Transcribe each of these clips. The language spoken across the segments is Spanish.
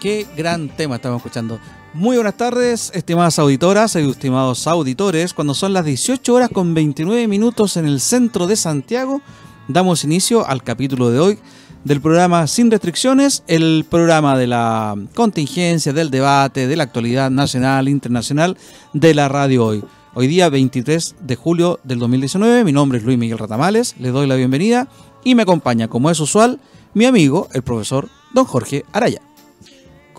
Qué gran tema estamos escuchando. Muy buenas tardes, estimadas auditoras y estimados auditores. Cuando son las 18 horas con 29 minutos en el centro de Santiago, damos inicio al capítulo de hoy del programa Sin Restricciones, el programa de la contingencia, del debate, de la actualidad nacional, internacional de la radio hoy. Hoy día 23 de julio del 2019, mi nombre es Luis Miguel Ratamales, les doy la bienvenida y me acompaña, como es usual, mi amigo, el profesor don Jorge Araya.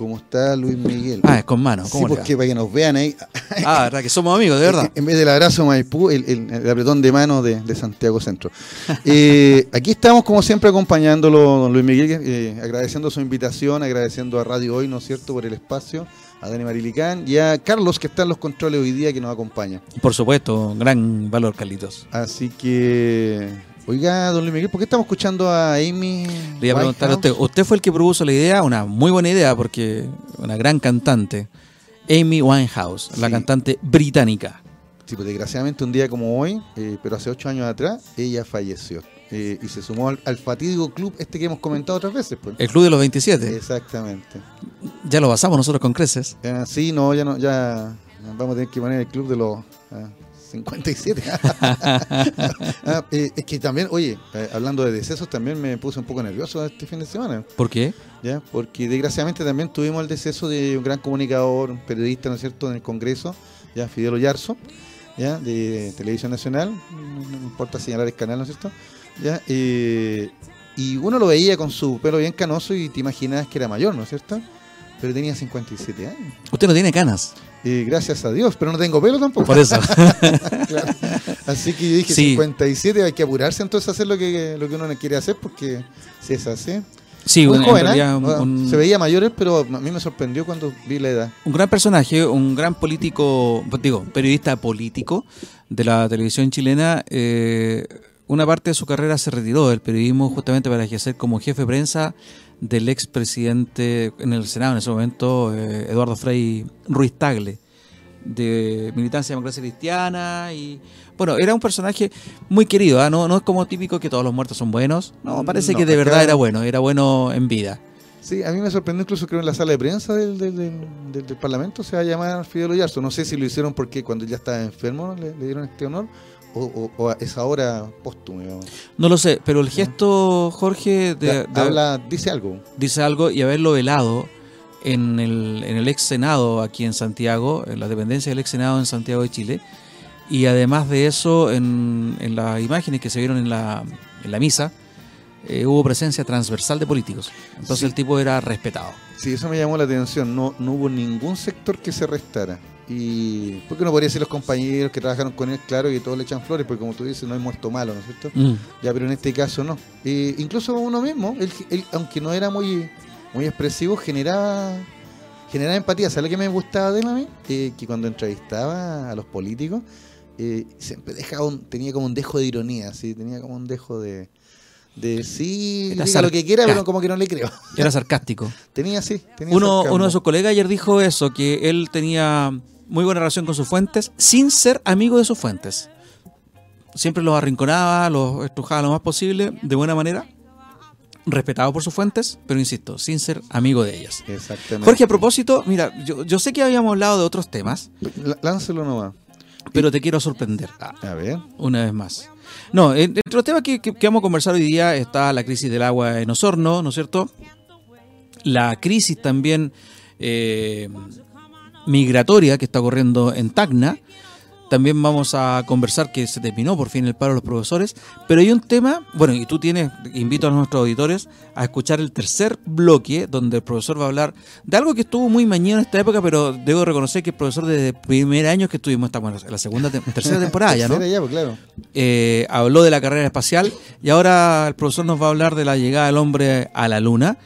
¿Cómo está Luis Miguel? Ah, es con mano. Sí, porque para que nos vean ahí. Ah, verdad que somos amigos, de verdad. En vez del abrazo Maipú, el, el, apretón de mano de, de Santiago Centro. Eh, aquí estamos, como siempre, acompañándolo, don Luis Miguel, eh, agradeciendo su invitación, agradeciendo a Radio Hoy, ¿no es cierto?, por el espacio, a Dani Marilicán y a Carlos, que está en los controles hoy día, que nos acompaña. Por supuesto, gran valor, Carlitos. Así que Oiga, don Luis Miguel, ¿por qué estamos escuchando a Amy? Le iba a preguntar a usted, usted fue el que propuso la idea, una muy buena idea, porque una gran cantante, Amy Winehouse, la cantante británica. Sí, pues desgraciadamente un día como hoy, eh, pero hace ocho años atrás, ella falleció. Eh, y se sumó al, fatídico club este que hemos comentado otras veces. Pues. El club de los 27. Exactamente. Ya lo basamos nosotros con creces. sí, no, ya no, ya vamos a tener que poner el club de los... Ah, 57. Ah, eh, es que también, oye, eh, hablando de decesos, también me puse un poco nervioso este fin de semana. ¿Por qué? ¿Ya? Porque desgraciadamente también tuvimos el deceso de un gran comunicador, un periodista, ¿no es cierto?, en el Congreso, ya Fidel Oyarzo, ¿ya? de Televisión Nacional, no, importa señalar el canal, ¿no es cierto? ¿Ya? Eh, y uno lo veía con su pelo bien canoso y te imaginabas que era mayor, ¿no es cierto? Pero tenía 57 años. ¿Usted no tiene canas? Y gracias a Dios, pero no tengo pelo tampoco. Por eso. Así que yo dije 57, hay que apurarse entonces a hacer lo que, lo que uno quiere hacer, porque si es así. Sí, Muy joven, ¿eh? se veía mayores, pero a mí me sorprendió cuando vi la edad. Un gran personaje, un gran político, digo, periodista político de la televisión chilena. Eh, una parte de su carrera se retiró del periodismo justamente para ejercer como jefe de prensa del expresidente en el Senado en ese momento, eh, Eduardo Frei Ruiz Tagle, de militancia democracia cristiana y bueno, era un personaje muy querido, ¿ah? no, no es como típico que todos los muertos son buenos, no, parece que de verdad era bueno, era bueno en vida. Sí, a mí me sorprendió incluso que en la sala de prensa del, del, Parlamento se va a llamar Fidel Oyarzo. No sé si lo hicieron porque cuando ya estaba enfermo le dieron este honor o, es ahora póstumo? No lo sé, pero el gesto, Jorge, de, habla, dice algo. Dice algo y haberlo velado en el, en el ex Senado aquí en Santiago, en la dependencia del ex Senado en Santiago de Chile, y además de eso, en, en las imágenes que se vieron en la, en la misa, eh, hubo presencia transversal de políticos. Entonces el tipo era respetado. Sí, eso me llamó la atención. No, no hubo ningún sector que se restara. Y porque no podría ser los compañeros que trabajaron con él, claro, y todos le echan flores, porque como tú dices, no hay muerto malo, ¿no es cierto? Mm. Ya, pero en este caso no. incluso uno mismo, él, aunque no era muy, muy expresivo, generaba, generaba empatía. ¿Sabes lo que me gustaba de él a mí? Eh, que cuando entrevistaba a los políticos, eh, siempre dejaba tenía como un dejo de ironía, ¿sí? tenía como un dejo de, de sí, diga lo que quiera, pero como que no le creo. Era sarcástico. tenía, sí. Tenía uno, uno de sus colegas ayer dijo eso, que él tenía muy buena relación con sus fuentes, sin ser amigo de sus fuentes. Siempre los arrinconaba, los estrujaba lo más posible, de buena manera, respetado por sus fuentes, pero insisto, sin ser amigo de ellas. Exactamente. Jorge, a propósito, mira, yo, sé que habíamos hablado de otros temas. Láncelo nomás. Pero te quiero sorprender. a ver. Una vez más. No, entre los temas que, que, vamos a conversar hoy día está la crisis del agua en Osorno, ¿no es cierto? La crisis también eh, migratoria que está ocurriendo en Tacna. También vamos a conversar que se terminó por fin el paro de los profesores. Pero hay un tema, bueno, y tú tienes, invito a nuestros auditores a escuchar el tercer bloque, donde el profesor va a hablar de algo que estuvo muy mañana en esta época, pero debo reconocer que el profesor desde el primer año que estuvimos, estamos en la segunda, tercera temporada ya, ¿no? Pues, claro. Eh, habló de la carrera espacial y ahora el profesor nos va a hablar de la llegada del hombre a la luna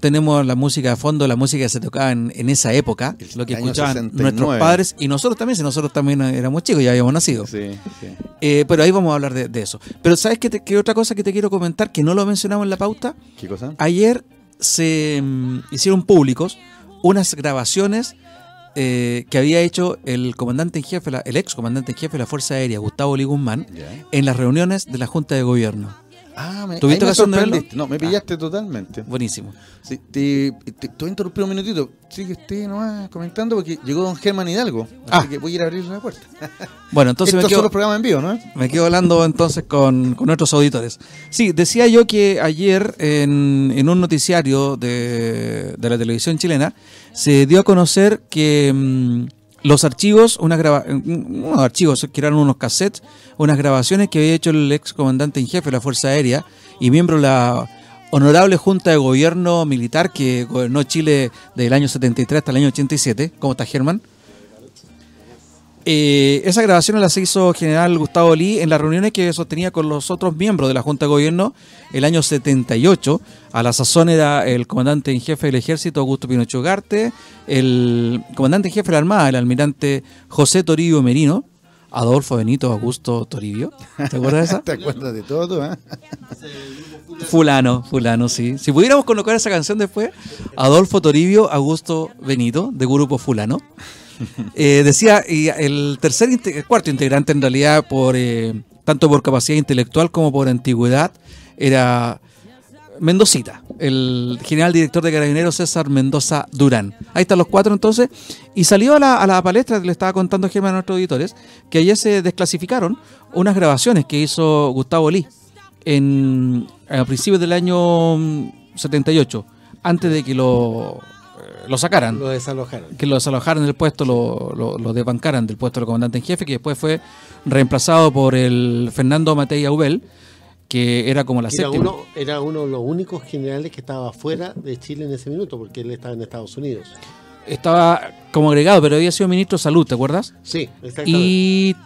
tenemos la música de fondo, la música que se tocaba en, esa época, lo que escuchaban nuestros padres y nosotros también, si nosotros también éramos chicos, ya habíamos nacido. Sí, eh, pero ahí vamos a hablar de, eso. Pero ¿sabes qué, qué, otra cosa que te quiero comentar que no lo mencionamos en la pauta? ¿Qué cosa? Ayer se mm, hicieron públicos unas grabaciones eh, que había hecho el comandante en jefe, el ex comandante en jefe de la Fuerza Aérea, Gustavo Liguzmán, en las reuniones de la Junta de Gobierno Ah, me, ¿Tuviste ocasión de verlo? No, me pillaste totalmente. Buenísimo. Sí, te, te, te voy a interrumpir un minutito. Sigue usted nomás comentando porque llegó don Germán Hidalgo. Así Ah. que voy a ir a abrir la puerta. Bueno, entonces me Estos quedo, son los programas en vivo, ¿no? me quedo hablando entonces con, con nuestros auditores. Sí, decía yo que ayer en, en un noticiario de, de la televisión chilena se dio a conocer que mm, los archivos, unas unos archivos que eran unos cassettes, unas grabaciones que había hecho el ex comandante en jefe de la Fuerza Aérea y miembro de la honorable Junta de Gobierno Militar que gobernó Chile del año 73 hasta el año 87. ¿Cómo está Germán? Eh, esa grabación la hizo general Gustavo Lee en las reuniones que sostenía con los otros miembros de la Junta de Gobierno el año 78. A la sazón era el comandante en jefe del ejército Augusto Pinochet Ugarte, el comandante en jefe de la Armada, el almirante José Toribio Merino, Adolfo Benito Augusto Toribio. ¿Te acuerdas de esa? ¿Te acuerdas de todo, ah? Fulano, fulano, sí. Si pudiéramos colocar esa canción después, Adolfo Toribio Augusto Benito, de Grupo Fulano. Eh, decía, y el tercer, cuarto integrante en realidad, por eh, tanto por capacidad intelectual como por antigüedad, era Mendocita, el general director de Carabineros César Mendoza Durán. Ahí están los cuatro entonces. Y salió a la, a la palestra, le estaba contando Germán a nuestros auditores, que ayer se desclasificaron unas grabaciones que hizo Gustavo Lee en, a principios del año mm, 78, antes de que lo, lo sacaran Lo desalojaron. que lo desalojaran del puesto, lo, lo, lo desbancaran del puesto del comandante en jefe, que después fue reemplazado por el Fernando Matei Aubel, que era como la Era séptima. uno, era uno de los únicos generales que estaba fuera de Chile en ese minuto, porque él estaba en Estados Unidos. Estaba como agregado, pero había sido ministro de salud, ¿te acuerdas? Sí, exactamente. Y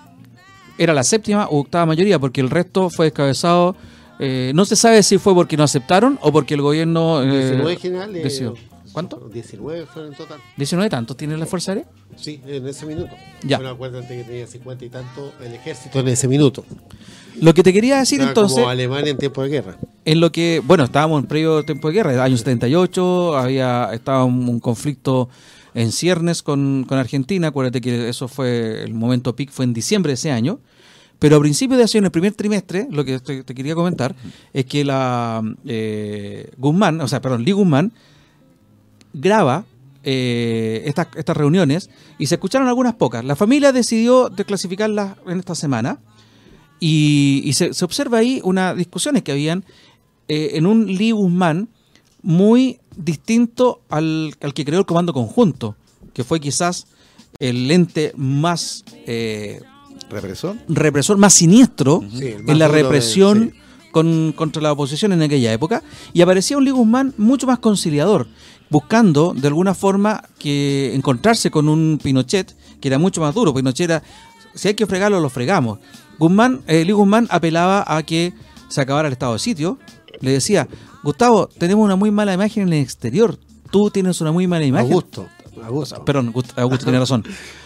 era la séptima o octava mayoría, porque el resto fue descabezado. eh, no se sabe si fue porque no aceptaron o porque el gobierno. eh, 19 generales. decidió. ¿Cuánto? 19 fueron en total. 19 tantos tiene la Fuerza Aérea. Sí, en ese minuto. Ya. Bueno, acuérdate que tenía 50 y tanto el ejército en ese minuto. Lo que te quería decir Era entonces. Como Alemania en tiempo de guerra. En lo que, bueno, estábamos en previo tiempo de guerra, año 78, había, estaba un, un conflicto en ciernes con, con Argentina, acuérdate que eso fue, el momento peak fue en diciembre de ese año, pero a principios de ese año, en el primer trimestre, lo que te, te quería comentar, es que la eh, Guzmán, o sea, perdón, Lee Guzmán, graba eh, estas, estas reuniones y se escucharon algunas pocas. La familia decidió desclasificarlas en esta semana y, y se, se observa ahí unas discusiones que habían eh, en un Lee Guzmán muy distinto al, al que creó el Comando Conjunto, que fue quizás el ente más eh, ¿Represor? represor, más siniestro Sí, el más en la de- represión sí. con, contra la oposición en aquella época. Y aparecía un Lee Guzmán mucho más conciliador, buscando de alguna forma que encontrarse con un Pinochet que era mucho más duro. Pinochet era, si hay que fregarlo, lo fregamos. Guzmán, eh, Lee Guzmán apelaba a que se acabara el estado de sitio. Le decía, Gustavo, tenemos una muy mala imagen en el exterior. Tú tienes una muy mala imagen. Augusto. Augusto. Perdón, Gust- Augusto tiene razón.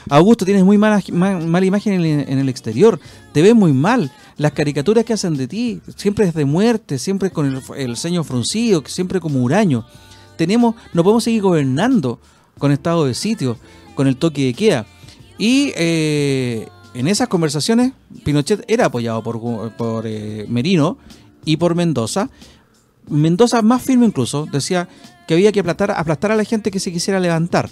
Augusto, tienes muy mala, ma- mala imagen en el, en el exterior. Te ves muy mal. Las caricaturas que hacen de ti, siempre es de muerte, siempre con el, el ceño fruncido, siempre como huraño. Tenemos, no podemos seguir gobernando con estado de sitio, con el toque de queda. Y eh, en esas conversaciones, Pinochet era apoyado por, por eh, Merino y por Mendoza. Mendoza más firme incluso, decía que había que aplastar, aplastar a la gente que se quisiera levantar.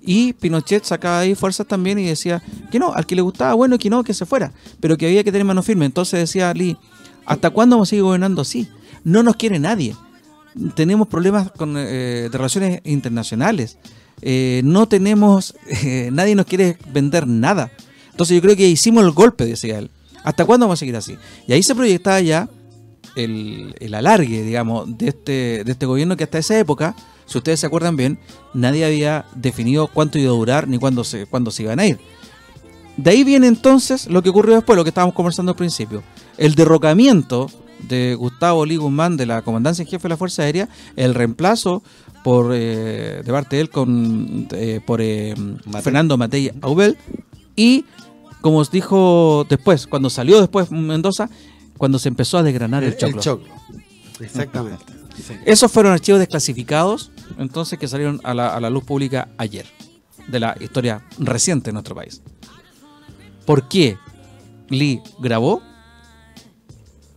Y Pinochet sacaba ahí fuerzas también y decía que no, al que le gustaba, bueno, y que no, que se fuera, pero que había que tener mano firme. Entonces decía Lee, ¿hasta cuándo vamos a seguir gobernando así? No nos quiere nadie. Tenemos problemas con, eh, de relaciones internacionales. Eh, no tenemos, eh, nadie nos quiere vender nada. Entonces yo creo que hicimos el golpe, decía él. ¿Hasta cuándo vamos a seguir así? Y ahí se proyectaba ya el, el alargue, digamos, de este, de este gobierno que hasta esa época, si ustedes se acuerdan bien, nadie había definido cuánto iba a durar ni cuándo se, cuándo se iban a ir. De ahí viene entonces lo que ocurrió después, lo que estábamos conversando al principio. El derrocamiento de Gustavo Lee Guzmán de la comandancia en jefe de la Fuerza Aérea, el reemplazo por eh, de parte de él con, eh, por eh, Matei. Fernando Matei Aubel y como os dijo después, cuando salió después Mendoza, cuando se empezó a desgranar el choclo. El choclo. Exactamente. Sí. Esos fueron archivos desclasificados, entonces que salieron a la, a la luz pública ayer, de la historia reciente de nuestro país. ¿Por qué Lee grabó?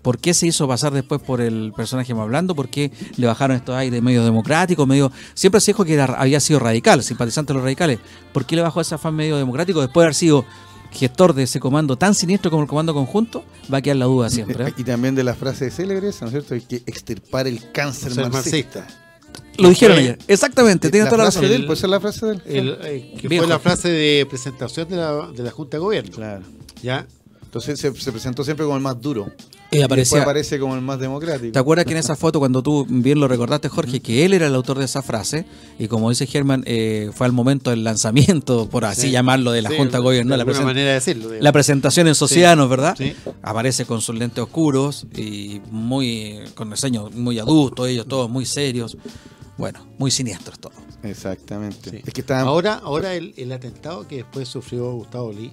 ¿Por qué se hizo pasar después por el personaje más blando? ¿Por qué le bajaron estos aires medio democráticos? Medio... Siempre se dijo que era- había sido radical, simpatizante de los radicales. ¿Por qué le bajó ese afán medio democrático después de haber sido gestor de ese comando tan siniestro como el comando conjunto? Va a quedar la duda siempre. ¿eh? Y también de la frase célebre esa, ¿no es cierto? Hay que extirpar el cáncer Ser marxista. Lo dijeron ayer. Exactamente, tiene toda la frase razón. de él, puede ser la frase de él. El, eh, que fue la frase de presentación de la, de la Junta de Gobierno. Claro. ¿Ya? Entonces se, se presentó siempre como el más duro. Y Y después aparecía, aparece como el más democrático. ¿Te acuerdas que en esa foto, cuando tú bien lo recordaste, Jorge, que él era el autor de esa frase? Y como dice Germán, eh, fue al momento del lanzamiento, por así Sí. llamarlo, de la Sí, Junta de Gobierno, de la, alguna presen- manera de decirlo. digamos. la presentación en Socianos, ¿verdad? Sí. Aparece con sus lentes oscuros y muy con diseños muy adultos, ellos todos muy serios. Bueno, muy siniestros todos. Exactamente. Sí. Es que estaban Ahora, ahora el, el atentado que después sufrió Gustavo Lee.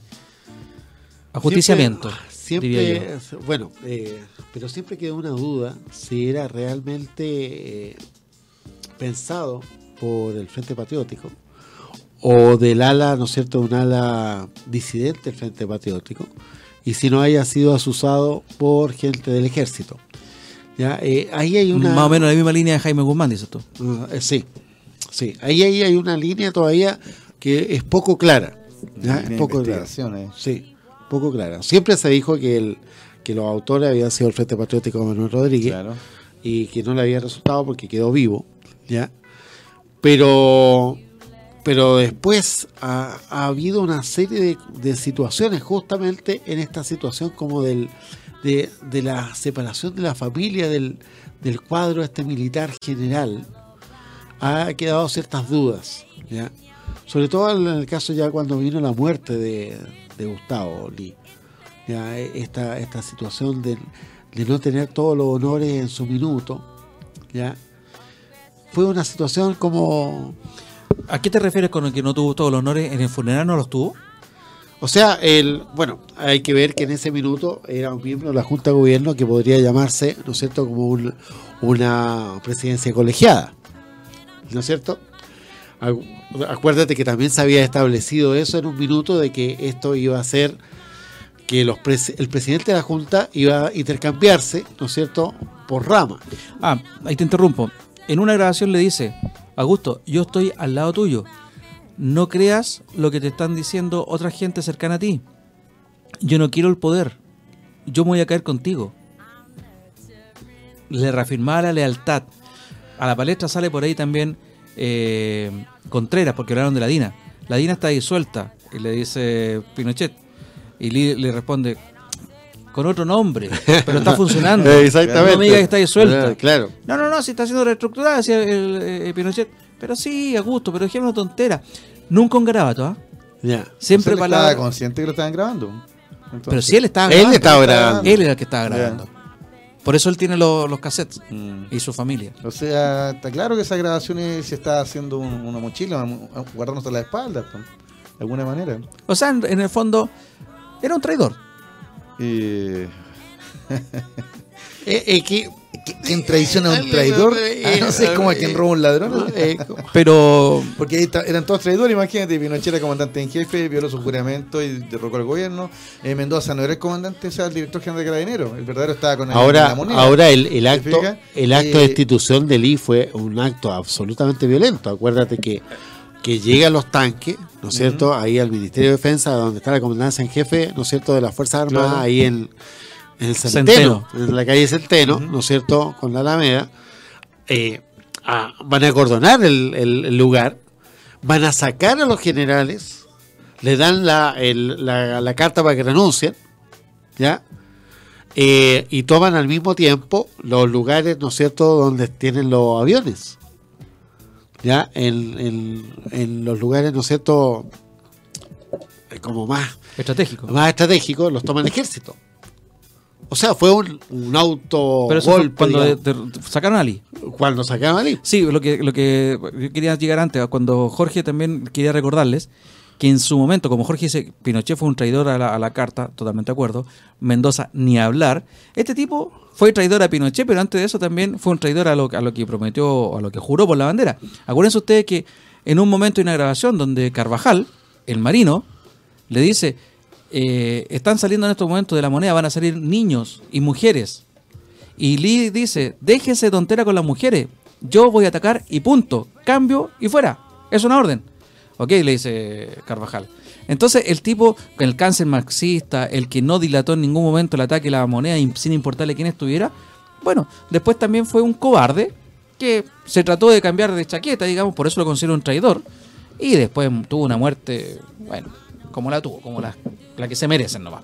Ajusticiamiento, Siempre, diría siempre- bueno, eh, pero siempre quedó una duda si era realmente eh, pensado por el Frente Patriótico o del ala, ¿no es cierto?, un ala disidente del Frente Patriótico y si no haya sido asusado por gente del ejército. Ya, eh, ahí hay una Más o menos la misma línea de Jaime Guzmán, dices tú. Ah, eh, sí, sí. Ahí, ahí hay una línea todavía que es poco clara. ¿ya? Es poco clara. Sí, poco clara. Siempre se dijo que, el, que los autores habían sido el Frente Patriótico de Manuel Rodríguez Claro. y que no le había resultado porque quedó vivo. ¿ya? Pero, pero después ha, ha habido una serie de, de situaciones, justamente en esta situación como del, de, de la separación de la familia del, del cuadro este militar general, ha quedado ciertas dudas. ¿ya? Sobre todo en el caso ya cuando vino la muerte de, de Gustavo Lee. ¿ya? Esta, esta situación de, de no tener todos los honores en su minuto. ¿ya? Fue una situación como... ¿A qué te refieres con el que no tuvo todos los honores? ¿En el funeral no los tuvo? O sea, el, bueno, hay que ver que en ese minuto era un miembro de la Junta de Gobierno que podría llamarse, ¿no es cierto?, como un- una presidencia colegiada. ¿No es cierto? Acu- Acuérdate que también se había establecido eso en un minuto de que esto iba a ser que los pres- el presidente de la Junta iba a intercambiarse, ¿no es cierto?, por rama. Ah, ahí te interrumpo. En una grabación le dice, Augusto, yo estoy al lado tuyo. No creas lo que te están diciendo otra gente cercana a ti. Yo no quiero el poder. Yo me voy a caer contigo. Le reafirmaba la lealtad. A la palestra sale por ahí también eh, Contreras, porque hablaron de la DINA. La DINA está disuelta. Y le dice Pinochet. Y Lee le responde, con otro nombre, pero está funcionando. Exactamente. No me digas que está disuelta. Claro. No, no, no, si está siendo reestructurada, decía el, eh, Pinochet. Pero sí, a gusto, pero una tontera. Nunca un garabato, ¿ah? Ya. Siempre O sea, él palabra. estaba consciente que lo estaban grabando. Entonces- Pero si él estaba Él grabando. estaba grabando. Él era el que estaba grabando. Por eso él tiene los, los cassettes Mm. y su familia. O sea, está claro que esas grabaciones se está haciendo un- una mochila, guardándose la espalda, pues, de alguna manera. O sea, en, en el fondo, era un traidor. Y... Eh, eh, que- ¿Quién traiciona a un traidor? Ah, no sé, es como a quien roba un ladrón. Pero Porque eran todos traidores, imagínate, Pinochet era comandante en jefe, violó su juramento y derrocó al gobierno. Eh, Mendoza no era el comandante, o sea, el director general de Carabineros. El verdadero estaba con el- ahora, la moneda. ahora el, el ¿Te acto, el acto Eh, de destitución de Lee fue un acto absolutamente violento. Acuérdate que, que llegan los tanques, ¿no es cierto? Ahí al Ministerio de Defensa, donde está la comandancia en jefe, ¿no es cierto? De las Fuerzas Armadas, Claro. ahí en, en el Centeno, Centeno. en la calle Centeno, ¿no es cierto? Con la Alameda. Eh, ah, van a acordonar el, el- el lugar, van a sacar a los generales, le dan la, el- la, la carta para que renuncien, ¿ya? Eh, y toman al mismo tiempo los lugares, ¿no es cierto?, donde tienen los aviones. ¿Ya? En, en- en los lugares, ¿no es cierto?, eh, como más, estratégico. más estratégicos, los toma el ejército. O sea, fue un, un auto Pero eso fue cuando de- de- sacaron a Ali. cuando sacaron a Lee. Sí, lo que, lo que yo quería llegar antes, cuando Jorge también quería recordarles que en su momento, como Jorge dice, Pinochet fue un traidor a la, a la carta, totalmente de acuerdo, Mendoza ni hablar, este tipo fue traidor a Pinochet, pero antes de eso también fue un traidor a lo, a lo que prometió, a lo que juró por la bandera. Acuérdense ustedes que en un momento hay una grabación donde Carvajal, el marino, le dice, eh, están saliendo en estos momentos de la moneda, van a salir niños y mujeres Y Lee dice, déjese tontera con las mujeres, yo voy a atacar y punto, cambio y fuera. Es una orden. Ok, le dice Carvajal. Entonces el tipo, con el cáncer marxista, el que no dilató en ningún momento el ataque a la moneda sin importarle quién estuviera, bueno, después también fue un cobarde que se trató de cambiar de chaqueta, digamos, por eso lo considero un traidor, y después tuvo una muerte, bueno, como la tuvo, como la, la que se merecen nomás,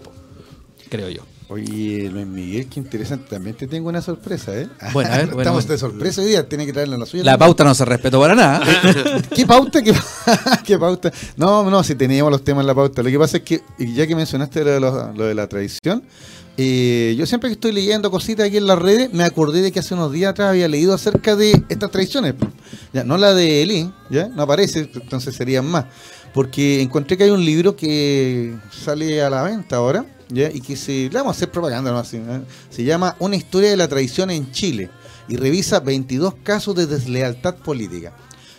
creo yo. Oye, Luis Miguel, qué interesante. También te tengo una sorpresa, ¿eh? Bueno, a ver, Estamos de sorpresa hoy día, tiene que traerle la suya. La pauta no se respetó para nada. ¿Qué pauta? ¿Qué, pauta? No, no, si teníamos los temas en la pauta. Lo que pasa es que, ya que mencionaste lo de, la tradición, eh, yo siempre que estoy leyendo cositas aquí en las redes, me acordé de que hace unos días atrás había leído acerca de estas tradiciones. Ya, no la de Elín, ya, no aparece, entonces serían más. Porque encontré que hay un libro que sale a la venta ahora, y que se, le vamos a hacer propaganda, ¿no? Así, se llama Una historia de la tradición en Chile y revisa 22 casos de deslealtad política.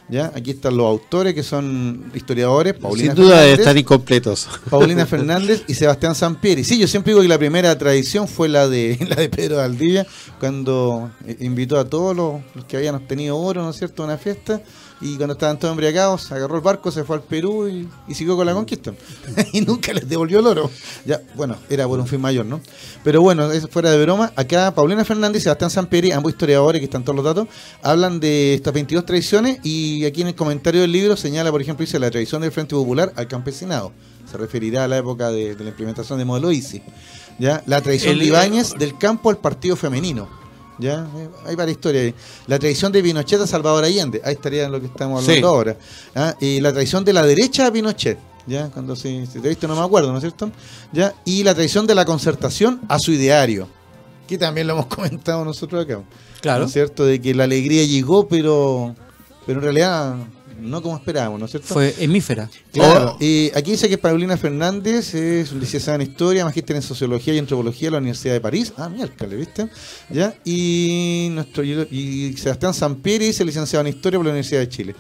¿Ya? Aquí están los autores que son historiadores. Paulina Sin duda de estar incompletos. Paulina Fernández y Sebastián Sampieri. Sí, yo siempre digo que la primera tradición fue la de la de Pedro Valdivia, cuando eh, invitó a todos los, los que habían obtenido oro, ¿no es cierto?, a una fiesta y cuando estaban todos embriagados, agarró el barco, se fue al Perú y, siguió con la conquista. y nunca les devolvió el oro. Ya, bueno, era por un fin mayor, ¿no? Pero bueno, eso fuera de broma. Acá Paulina Fernández y Sebastián Samperi, ambos historiadores que están todos los datos, hablan de estas 22 tradiciones y aquí en el comentario del libro señala, por ejemplo, dice la tradición del Frente Popular al campesinado. Se referirá a la época de, la implementación de modelo ICI. ¿ya? La tradición de Ibáñez del campo al partido femenino ¿ya? Hay varias historias ahí. La tradición de Pinochet a Salvador Allende, ahí estaría en lo que estamos hablando ahora. ¿ah? Y la tradición de la derecha a Pinochet, ¿ya? Cuando si, te viste no me acuerdo, ¿no es cierto? ¿Ya? Y la tradición de la concertación a su ideario, que también lo hemos comentado nosotros acá. Claro. ¿No es cierto? De que la alegría llegó, pero, pero en realidad no como esperábamos, ¿no es cierto? Fue hemífera. Claro. Y aquí dice que Paulina Fernández es licenciada en Historia, magíster en Sociología y Antropología de la Universidad de París. Ah, miércoles, ¿viste? ¿Ya? Y, nuestro, y Sebastián Sampieri es licenciado en Historia por la Universidad de Chile.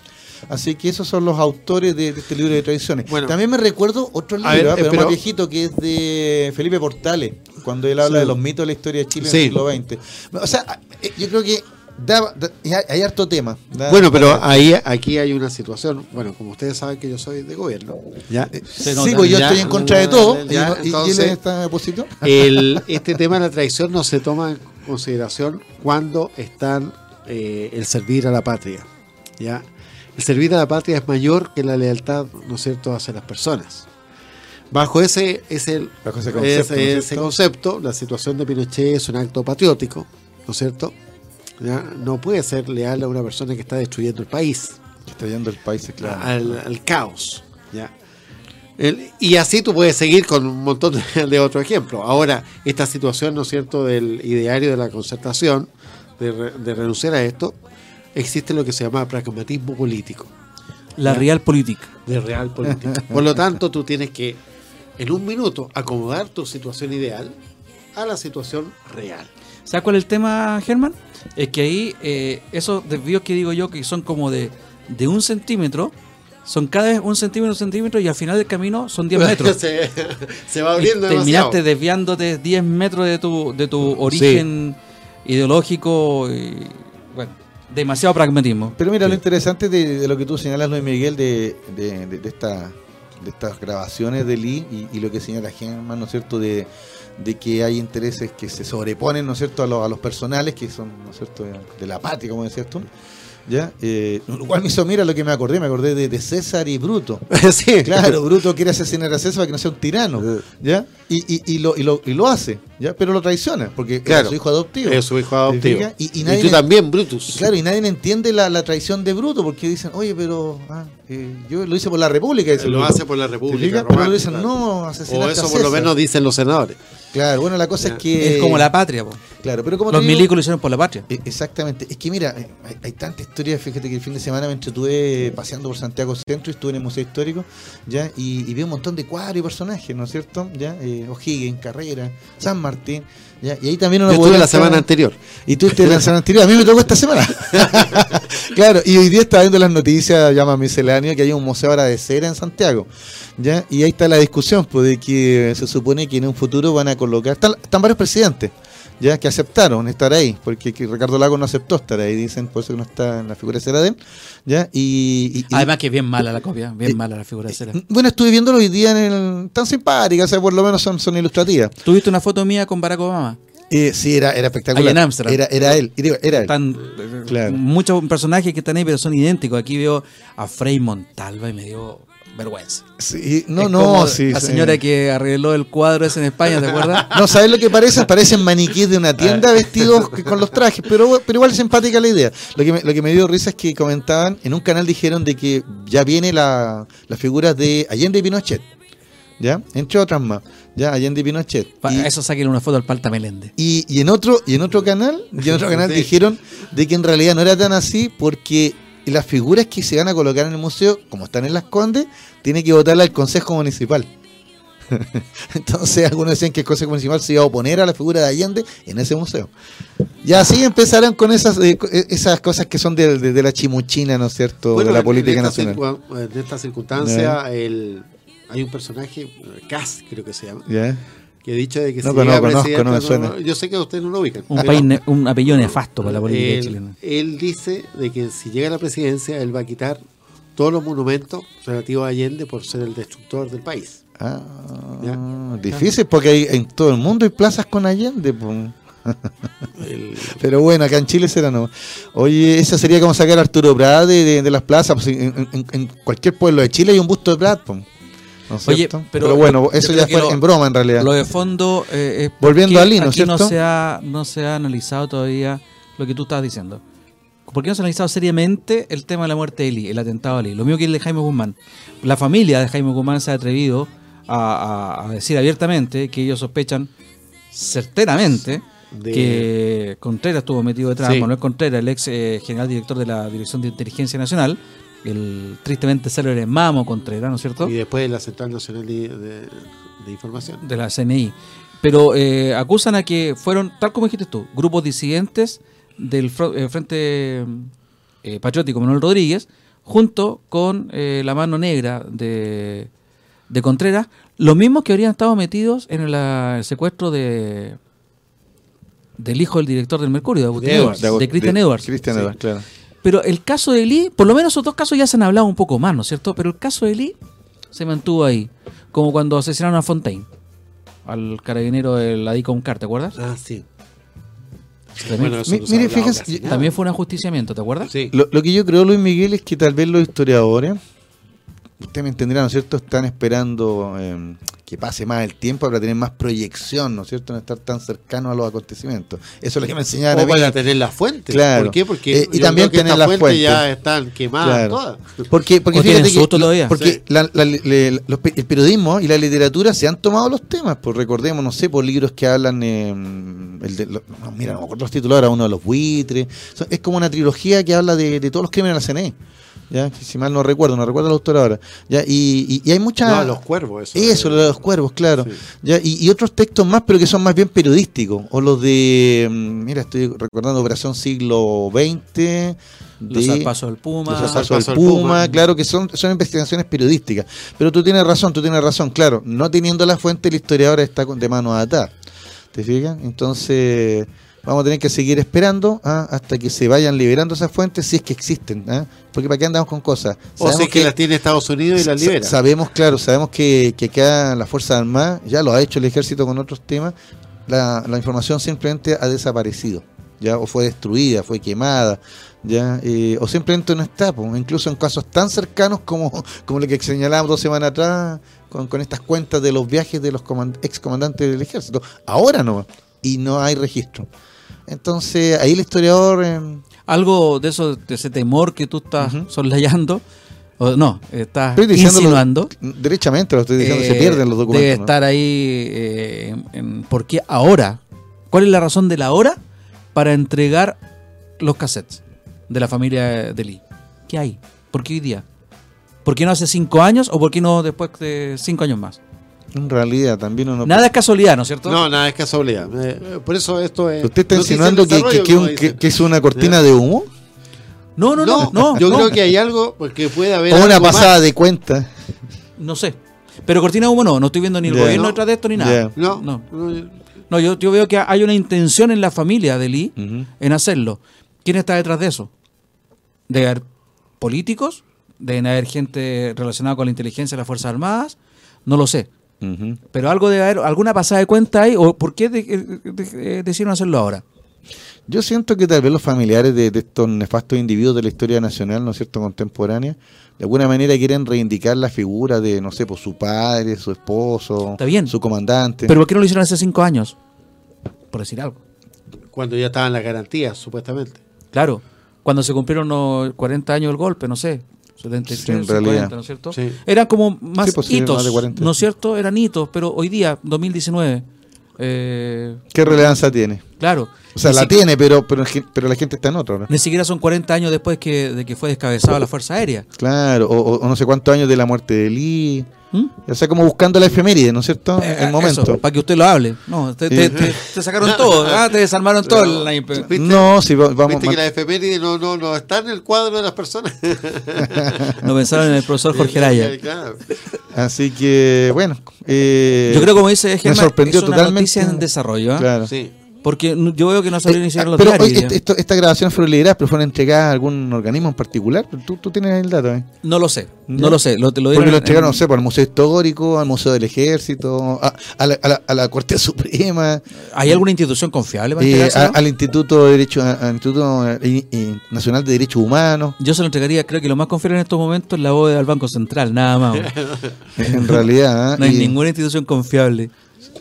Así que esos son los autores de, este libro de tradiciones. También me recuerdo otro libro, ¿ah? pero, más viejito, que es de Felipe Portales, cuando él habla de los mitos de la historia de Chile en el siglo XX. O sea, eh, yo creo que hay, harto tema. bueno, pero ahí aquí hay una situación. Bueno, como ustedes saben que yo soy de gobierno. ¿ya? Eh, sí, pues yo estoy en contra de todo. ¿Y, quién está en opositor? El, este tema de la traición no se toma en consideración cuando están eh, el servir a la patria. ¿ya? El servir a la patria es mayor que la lealtad, ¿no es cierto?, hacia las personas. Bajo ese, ese, ese concepto, la situación de Pinochet es un acto patriótico, ¿no es cierto? No puede ser leal a una persona que está destruyendo el país. Destruyendo el país, claro. Al, caos. ¿ya? y así tú puedes seguir con un montón de, otros ejemplos. Ahora, esta situación, ¿no es cierto?, del ideario de la concertación, de, renunciar a esto, existe lo que se llama pragmatismo político. La real política. De real política. Por lo tanto, tú tienes que, en un minuto, acomodar tu situación ideal a la situación real. ¿Sabes cuál es el tema, Germán? Es que ahí eh, esos desvíos que digo yo, que son como de, de un centímetro, son cada vez un centímetro, un centímetro y al final del camino son 10 metros. se, va abriendo y Terminaste desviándote 10 metros de tu, de tu origen ideológico y, bueno, demasiado pragmatismo. Pero mira, lo interesante de, lo que tú señalas, Luis Miguel, de, de, de, esta, de estas grabaciones de Lee y, y lo que señala Germán, ¿no es cierto?, de de que hay intereses que se sobreponen, ¿no es cierto?, a, los, a los personales, que son, ¿no es cierto?, de la patria, como decías tú. ¿Ya? Eh, lo cual me hizo, mira lo que me acordé, me acordé de, César y Bruto. sí. Claro, Bruto quiere asesinar a César para que no sea un tirano, ¿ya? Y, y, y, lo, y, lo, y lo hace, ¿ya? Pero lo traiciona, porque es su hijo adoptivo. Es su hijo adoptivo. Y, tú también, Brutus. Claro, y nadie entiende la, la, traición de Bruto, porque dicen, oye, pero ah, eh, yo lo hice por la República. lo hace por la República. pero dicen, no, asesinaste O eso por lo menos dicen los senadores. Claro, bueno, la cosa es que. Es como la patria, po. Claro, pero como Los milicos lo hicieron por la patria. E, exactamente. Es que mira, eh, hay, hay tanta historia. Fíjate que el fin de semana me entretuve paseando por Santiago Centro y estuve en el Museo Histórico, ¿ya? Y, vi un montón de cuadros y personajes, ¿no es cierto? ¿Ya? Eh, O'Higgins, Carrera, San Martín. ¿ya? Y ahí también uno Yo la semana anterior. Y tú estuviste la semana anterior. A mí me tocó esta semana. claro, y hoy día estaba viendo las noticias, llama misceláneo, que hay un museo ahora de cera en Santiago. ¿ya? Y ahí está la discusión, pues, de que se supone que en un futuro van a colocar, están, varios presidentes, ya que aceptaron estar ahí, porque que Ricardo Lago no aceptó estar ahí, dicen, por eso que no está en la figura de cera de él, ya, y, y- y- Además que es bien mala la copia, bien Eh, mala la figura de cera. bueno, estuve viéndolo hoy día en el, tan simpáticas, o sea, por lo menos son, son ilustrativas. ¿Tuviste una foto mía con Barack Obama? Eh, sí, era, era espectacular. En Ámsterdam. Era, era él, digo, era él. Claro. muchos personajes que están ahí, pero son idénticos. Aquí veo a Frei Montalva y me dio vergüenza. Sí, no, Es no, sí. La sí. señora que arregló el cuadro ese en España, ¿te acuerdas? No, ¿sabes lo que parecen? Parecen maniquíes de una tienda vestidos que- con los trajes, pero, pero igual es simpática la idea. Lo que, me, lo que me dio risa es que comentaban, en un canal dijeron de que ya viene la, la figura de Allende y Pinochet, ¿ya? Entre otras más, ¿ya? Allende y Pinochet. Pa- Y- eso saquen una foto al Palta Meléndez. Y, y en otro y en otro canal, y en otro canal Sí. dijeron de que en realidad no era tan así porque las figuras que se van a colocar en el museo, como están en Las Condes, tiene que votarla el Consejo Municipal. Entonces algunos decían que el Consejo Municipal se iba a oponer a la figura de Allende en ese museo. Y así empezaron con esas eh, eh, esas cosas que son de, de- de la chimuchina, ¿no es cierto?, Bueno, de la política en esta nacional. En esta circunstancia, el, hay un personaje, eh, Cas creo que se llama, que ha dicho de que No si llega conozco, presidente, no me suena. yo sé que ustedes no lo ubican. Un, país ne- un apellido nefasto para la política él, chilena. él dice de que si llega a la presidencia, él va a quitar todos los monumentos relativos a Allende por ser el destructor del país. Ah, Ya. difícil porque hay, en todo el mundo hay plazas con Allende. El- Pero bueno, acá en Chile será no. Oye, esa sería como sacar a Arturo Prat de, de- de las plazas. pues, en, en- en cualquier pueblo de Chile hay un busto de Prat. pues, ¿no es Oye, cierto? pero pero, bueno, yo eso ya fue lo- en broma en realidad. Lo de fondo eh, es Volviendo a Lee, ¿no es aquí no cierto? se, ha, no se ha analizado todavía lo que tú estabas diciendo. ¿Por qué no se ha analizado seriamente el tema de la muerte de Lee, el atentado a Lee? Lo mismo que el de Jaime Guzmán. La familia de Jaime Guzmán se ha atrevido a, a- a decir abiertamente que ellos sospechan certeramente De- que Contreras estuvo metido detrás, Sí. Manuel Contreras, el ex eh, general director de la Dirección de Inteligencia Nacional, el tristemente célebre Mamo Contreras, ¿no es cierto? y después la Central Nacional de, de- de Información. de la CNI. Pero eh, acusan a que fueron, tal como dijiste tú, grupos disidentes del eh, Frente eh, Patriótico Manuel Rodríguez, junto con eh, la mano negra de, de Contreras, los mismos que habrían estado metidos en la- el secuestro de del hijo del director del Mercurio, de, Agustín De Edwards, Edwards. de Christian Edwards. Christian Sí. Edwards, claro. Pero el caso de Lee, por lo menos esos dos casos ya se han hablado un poco más, ¿no es cierto? Pero el caso de Lee se mantuvo ahí, como cuando asesinaron a Fontaine, al carabinero de la DICOM CAR, ¿te acuerdas? Ah, sí. También, Bueno, mire, fíjese, también fue un ajusticiamiento, ¿te acuerdas? Sí. Lo, lo que yo creo, Luis Miguel, es que tal vez los historiadores, usted me entenderá, ¿no es cierto?, están esperando eh, que pase más el tiempo para tener más proyección, ¿no es cierto?, no estar tan cercano a los acontecimientos. Eso es lo que me enseñaban a O mí. para tener las fuentes. Claro. ¿Por qué? Porque Eh, y también que tener las fuentes fuentes. ya están quemadas Claro. todas. Porque, porque ¿O tienen fíjate que susto todavía? porque Sí. la- la- le- los el periodismo y la literatura se han tomado los temas, pues recordemos, no sé, por libros que hablan, eh, el de, lo- no, mira, no me acuerdo los ahora, uno de los buitres, es como una trilogía que habla de, de todos los crímenes de la CNE, ya, si mal no recuerdo, no recuerdo el autor ahora, ya, y, y- y hay muchas... No, los cuervos, eso. Eso, lo de los cuervos, claro. Sí. Ya, y, y otros textos más, pero que son más bien periodísticos. O los de, mm, mira, estoy recordando Operación Siglo XX. Los de- al paso del Puma. los Los Paso al del Puma, Puma. claro que son, son investigaciones periodísticas. Pero tú tienes razón, tú tienes razón, claro. No teniendo la fuente, el historiador está con- de mano atada. ¿Te fijas? Entonces, vamos a tener que seguir esperando ¿ah? hasta que se vayan liberando esas fuentes, si es que existen. ¿ah? Porque para qué andamos con cosas. O sea que, las tiene Estados Unidos y las libera. Sabemos, claro, sabemos que, que acá la Fuerza Armada, ya lo ha hecho el ejército con otros temas, la, la información simplemente ha desaparecido, ya o fue destruida, fue quemada, ya eh, o simplemente no está, pues, incluso en casos tan cercanos como, como lo que señalábamos dos semanas atrás con, con estas cuentas de los viajes de los coman- excomandantes del ejército. Ahora no, y no hay registro. Entonces, ahí el historiador... eh, Algo de eso, de ese temor que tú estás Ujú. soslayando, o no, estás Estoy insinuando. derechamente lo estoy diciendo, se eh, pierden los documentos. Debe ¿no? estar ahí eh, en por qué ahora. ¿Cuál es la razón de la hora para entregar los cassettes de la familia de Lee? ¿Qué hay? ¿Por qué hoy día? ¿Por qué no hace cinco años o por qué no después de cinco años más? En realidad, también uno... Nada es casualidad, ¿no es cierto? No, nada, es casualidad. Eh, por eso esto es. ¿Usted está insinuando que, que, desarrollo, que como un- dicen. que- que es una cortina de humo? no, no, no. No, no, yo no. creo que hay algo porque puede haber. ¿O una algo pasada más. de cuenta? No sé. Pero cortina de humo no, no estoy viendo ni el gobierno No. detrás de esto ni nada. Ya. No, No. no, No, yo, yo veo que hay una intención en la familia de Lee en hacerlo. ¿Quién está detrás de eso? ¿Debe haber políticos? ¿Deben haber gente relacionada con la inteligencia de las Fuerzas Armadas? No lo sé. Pero algo debe haber, alguna pasada de cuenta hay, o por qué de- de- de- decidieron hacerlo ahora. Yo siento que tal vez los familiares de, de estos nefastos individuos de la historia nacional, ¿no es cierto?, contemporánea, de alguna manera quieren reivindicar la figura de, no sé, pues su padre, su esposo, Está bien. su comandante. ¿Pero por qué no lo hicieron hace cinco años? Por decir algo. cuando ya estaban las garantías, supuestamente. Claro, cuando se cumplieron los 40 años del golpe, no sé, 73, Sí, en realidad. 40, ¿no es cierto? Sí. Eran como más pues hitos, más de 40. ¿no es cierto? Eran hitos, pero hoy día, 2019, eh, ¿Qué relevancia tiene? Claro. O sea, ni la si- tiene, pero, pero, pero la gente está en otro, ¿no? Ni siquiera son 40 años después que, de que fue descabezada la Fuerza Aérea. Claro, o, no sé cuántos años de la muerte de Lee. ¿Mm? O sea, como buscando la efeméride, ¿no es cierto? Eh, el momento. para que usted lo hable. No, te, te- te- te sacaron todo, ¿ah? te desarmaron todo. el- ¿Viste? No, si va- vamos. Viste que la efeméride no, no, no está en el cuadro de las personas. no pensaron en el profesor Jorge Araya. Claro. Así que, bueno. eh, Yo creo, como dice Germán, sorprendió es una totalmente. noticia en desarrollo. ¿ah? Claro. Sí. Porque yo veo que no salió Eh, ni siquiera en los pero diarios. oye, esto- estas grabaciones fueron lideradas, pero fueron entregadas a algún organismo en particular. ¿Tú, tú tienes el dato, ¿eh? No lo sé, no Ya. lo sé. Lo, te lo Porque lo en- entregaron, no sé, el Museo Histórico, al Museo del Ejército, a, a la, a la- a la Corte Suprema, ¿Hay alguna institución confiable para eh, al Instituto de Derecho, al Instituto eh, eh, Nacional de Derechos Humanos. Yo se lo entregaría, creo que lo más confiable en estos momentos es la bóveda del Banco Central, nada más. En realidad, ¿ah? No hay Y, ninguna institución confiable,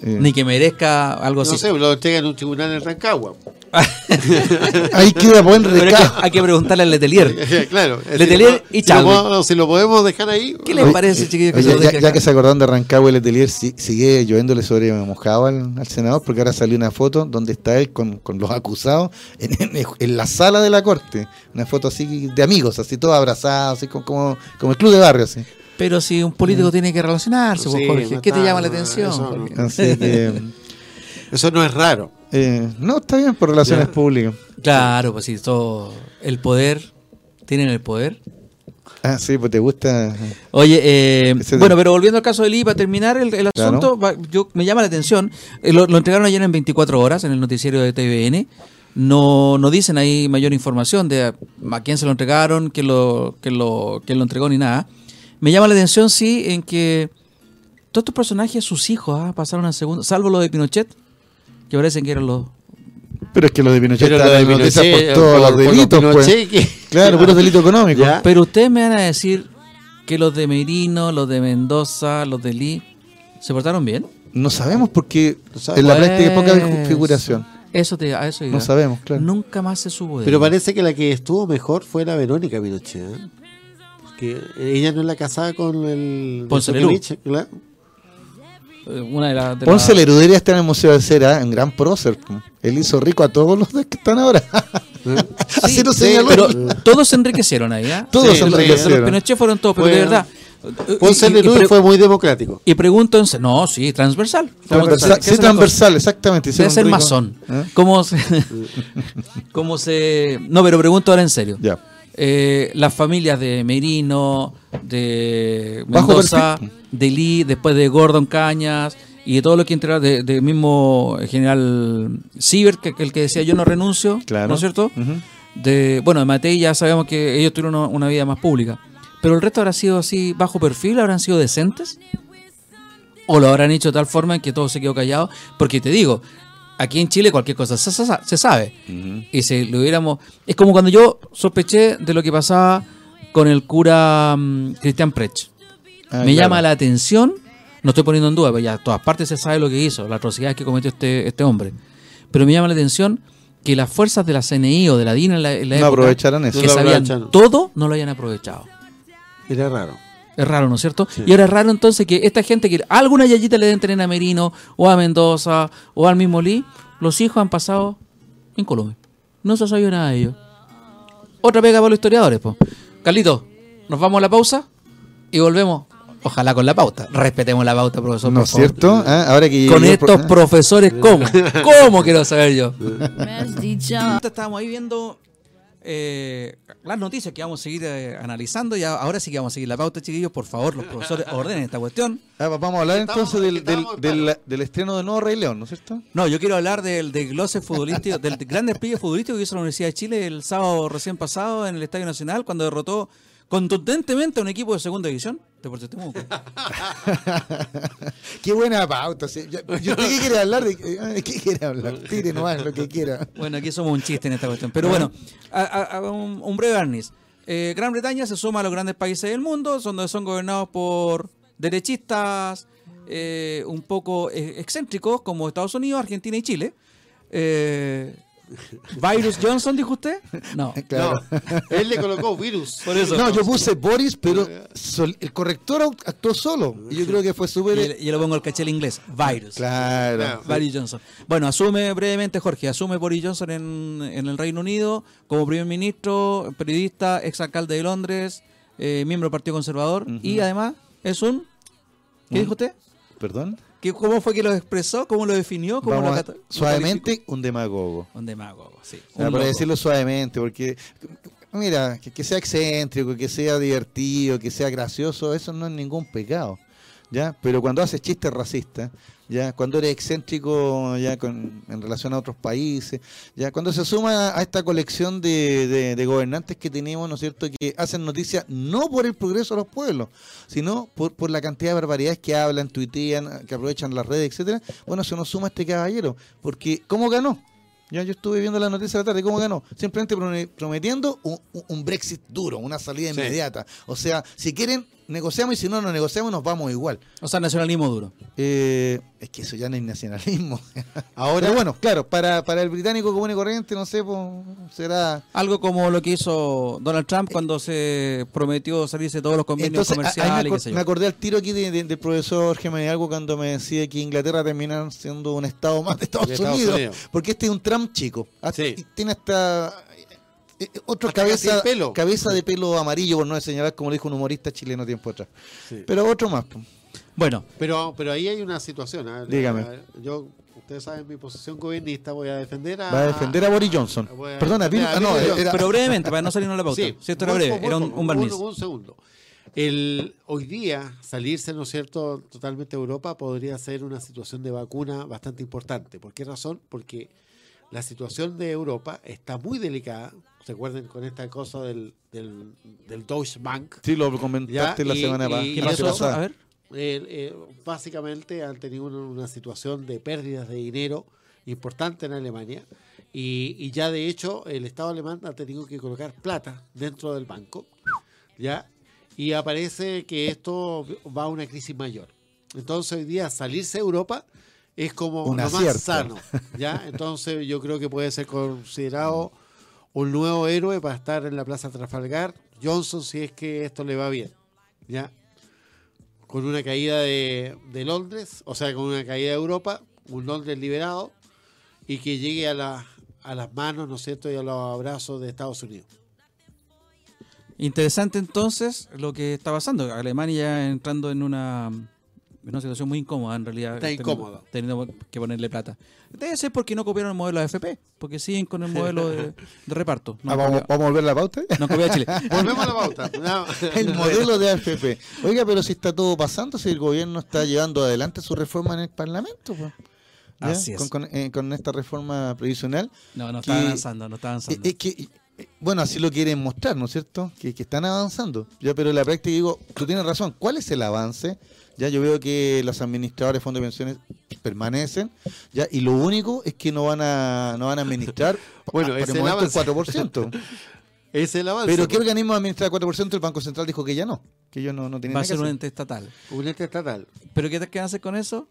eh, ni que merezca algo así. No sé, lo entregan en un tribunal en Rancagua. ahí queda buen Pero hay que, recado. hay que preguntarle al Letelier. claro. Letelier y si podemos- si lo podemos dejar ahí. ¿Qué le no. parece, chiquillos? que Oye, se lo ya, ya que se acordaron de Rancagua, el Letelier si- sigue lloviéndole sobre mojado al, al senador, porque ahora salió una foto donde está él con, con los acusados en, en- en la sala de la corte. Una foto así de amigos, así todos abrazados, así como, como, como el club de barrio. Así. Pero si un político tiene que relacionarse, pues, Sí, Jorge, ¿qué te llama la atención? eso no. Así que, Eso no es raro. eh, no, está bien por relaciones Ya. públicas. Claro, pues sí, todo el poder, tienen el poder. Ah, sí, pues te gusta. Oye, eh, Ese de- bueno, pero volviendo al caso del I, para terminar el, el Claro. asunto, va- yo, me llama la atención, eh, lo, lo entregaron ayer en 24 horas en el noticiero de TVN, no, no dicen ahí mayor información de a, a quién se lo entregaron, quién lo, quién lo, quién lo entregó ni nada. Me llama la atención, sí, en que todos estos personajes, sus hijos, ah, pasaron a segundo, salvo lo de Pinochet, que parecen que eran los... Pero es que lo de Pinochet está de Pinochet, por todos por- los delitos, pues. Pinochet que- Claro, puros delitos económicos. Ya. Pero ustedes me van a decir que los de Merino, los de Mendoza, los de Lee, ¿se portaron bien? No sabemos porque en la práctica hay poca Pues, figuración. Eso te, a eso iba. No sabemos, claro. Nunca más se supo de Pero parece que la que estuvo mejor fue la Verónica Pinochet. ¿eh? Porque ella no es la casada con el. Ponce Lerú. Claro. Eh, Una de las. de Ponce la- Lerudería está en el Museo de Cera, un gran prócer. Él hizo rico a todos los que están ahora. Así lo Sí, señaló. pero todos se enriquecieron ahí, ¿ah? Todos Sí, se enriquecieron. Los Pinochet fueron todos, pero de verdad. Ponce y, y- Lerú fue muy democrático. y pregunto, en- no, sí, transversal. Transversal, ¿Qué sí, transversal, exactamente. Debe ser masón. ¿Eh? ¿Cómo se, cómo se.? No, pero pregunto ahora en serio. Ya. Eh, las familias de Merino, de Mendoza, de Lee, después de Gordon Cañas y de todo lo que entra de, de mismo general Siebert, que, que el que decía yo no renuncio, Claro. ¿no es cierto? De, bueno, de Matei ya sabemos que ellos tuvieron una, una vida más pública. Pero el resto habrá sido así bajo perfil, habrán sido decentes. O lo habrán hecho de tal forma en que todo se quedó callado. Porque te digo, aquí en Chile cualquier cosa se, se- se sabe. Y si lo hubiéramos. Es como cuando yo sospeché de lo que pasaba con el cura mm, Cristian Prech. Ah, Me claro. llama la atención, no estoy poniendo en duda, pero ya a todas partes se sabe lo que hizo, las atrocidades que cometió este, este hombre. Pero me llama la atención que las fuerzas de la CNI o de la DINA en la, en la No época, aprovecharon eso. que No sabían todo, no lo hayan aprovechado. Era raro. Es raro, ¿no es cierto? Y ahora es raro entonces que esta gente que alguna yayita le den tener a Merino o a Mendoza o al mismo Lee, los hijos han pasado en Colombia. No se sabido nada de ellos. Otra pega para los historiadores, pues. Carlito, nos vamos a la pausa y volvemos. Ojalá con la pauta. Respetemos la pauta, profesor. ¿No es cierto? Ah, Ahora que Con estos pro- profesores, ¿cómo? ¿Cómo quiero saber yo? Estábamos ahí viendo eh, las noticias que vamos a seguir eh, analizando. Y ahora sí que vamos a seguir la pauta, chiquillos. Por favor, los profesores ordenen esta cuestión. Ah, vamos a hablar entonces del, del, del, del, estreno de Nuevo Rey León, ¿no es cierto? No, yo quiero hablar del desglose futbolístico, del gran despliegue futbolístico que hizo la Universidad de Chile el sábado recién pasado en el Estadio Nacional cuando derrotó contundentemente a un equipo de segunda división. Deportes Temuco. Qué buena pauta. ¿sí? Yo, yo ¿Qué quiere hablar? ¿De qué quiere hablar? Tire nomás lo que quiera. Bueno, aquí somos un chiste en esta cuestión. Pero bueno, a, a, a un, un, breve barniz. Eh, Gran Bretaña se suma a los grandes países del mundo, donde son gobernados por derechistas eh, un poco excéntricos como Estados Unidos, Argentina y Chile. Eh, ¿Virus Johnson, dijo usted? No. Claro. no. Él le colocó virus. Por eso. No, yo puse Boris, pero sol, el corrector actuó solo. Y yo creo que fue súper. Y, yo le pongo el caché inglés. Virus. Claro. Boris Johnson. Bueno, asume brevemente, Jorge, asume Boris Johnson en, en el Reino Unido como primer ministro, periodista, exalcalde de Londres, eh, miembro del Partido Conservador. Uh -huh. Y además es un. ¿Qué dijo usted? ¿Perdón? ¿Cómo fue que lo expresó? ¿Cómo lo definió? ¿Cómo lo a, suavemente, un demagogo. Un demagogo, sí. O sea, para decirlo suavemente, porque, mira, que, que, sea excéntrico, que sea divertido, que sea gracioso, eso no es ningún pecado. ¿Ya? Pero cuando haces chistes racistas, ya cuando eres excéntrico ya con, en relación a otros países, ya cuando se suma a esta colección de, de, de gobernantes que tenemos, ¿no es cierto?, que hacen noticias no por el progreso de los pueblos, sino por, por la cantidad de barbaridades que hablan, tuitean, que aprovechan las redes, etcétera. Bueno, se nos suma este caballero, porque ¿cómo ganó? Ya yo estuve viendo la noticia de la tarde, ¿cómo ganó? Simplemente prometiendo un, un Brexit duro, una salida sí. inmediata. O sea, si quieren, negociamos y si no, no negociamos, nos vamos igual. O sea, nacionalismo duro. Eh, es que eso ya no es nacionalismo. Ahora, Pero bueno, claro, para, para el británico común y corriente, no sé, pues, será... Algo como lo que hizo Donald Trump cuando se prometió salirse de todos los convenios Entonces, comerciales. Me, acor me, acordé al tiro aquí de, de, del profesor Gemini algo cuando me decía que Inglaterra termina siendo un estado más de Estados, de Estados Unidos, Unidos, porque este es un Trump chico. Sí. Tiene hasta eh, otro cabeza, pelo. cabeza de pelo amarillo, por no señalar como lo dijo un humorista chileno tiempo atrás. Sí. Pero otro más. Bueno, pero pero ahí hay una situación. ¿eh? Dígame. Yo, ustedes saben mi posición gobernista, voy a defender a. Va a defender a Boris Johnson. A Perdona, Bill, ah, no, era... pero brevemente, para no salirnos la pauta. Sí, si esto era breve, era un, un barniz. Un, un, segundo. El, hoy día, salirse, ¿no es cierto?, totalmente de Europa podría ser una situación de vacuna bastante importante. ¿Por qué razón? Porque la situación de Europa está muy delicada. Recuerden con esta cosa del, del, del Deutsche Bank. Sí, lo comentaste ¿ya? la y, semana y, ¿Qué pasó? A ver. Eh, eh, básicamente han tenido una, una, situación de pérdidas de dinero importante en Alemania y, y, ya de hecho el Estado alemán ha tenido que colocar plata dentro del banco ya y aparece que esto va a una crisis mayor. Entonces hoy día salirse de Europa es como lo más sano. ¿ya? Entonces yo creo que puede ser considerado un nuevo héroe para estar en la Plaza Trafalgar. Johnson, si es que esto le va bien. ¿ya? Con una caída de, de Londres, o sea, con una caída de Europa, un Londres liberado y que llegue a, la, a las manos, ¿no es cierto?, y a los abrazos de Estados Unidos. Interesante entonces lo que está pasando. Alemania entrando en una una situación muy incómoda en realidad. Está incómodo. Teniendo que ponerle plata. Debe ser porque no copiaron el modelo de AFP, porque siguen con el modelo de, de reparto. No ah, ¿vamos, ¿Vamos a volver a la pauta? No copia Chile. Volvemos a la pauta. No. el modelo de AFP. Oiga, pero si está todo pasando, si el gobierno está llevando adelante su reforma en el Parlamento, pues. ¿Ya? Así es. Con, con, eh, con, esta reforma previsional. No, no está avanzando, no está avanzando. Es que bueno, así lo quieren mostrar, ¿no es cierto? Que, que, están avanzando. Ya, pero en la práctica digo, tú tienes razón. ¿Cuál es el avance? Ya yo veo que los administradores de fondos de pensiones permanecen, ya, y lo único es que no van a no van a administrar bueno, es el, el momento avance. el 4%. es el avance. Pero ¿qué organismo administra el 4%? El Banco Central dijo que ya no, que ellos no, no tienen Va a ser un ente estatal. Un ente estatal. ¿Pero qué, qué hacer con eso?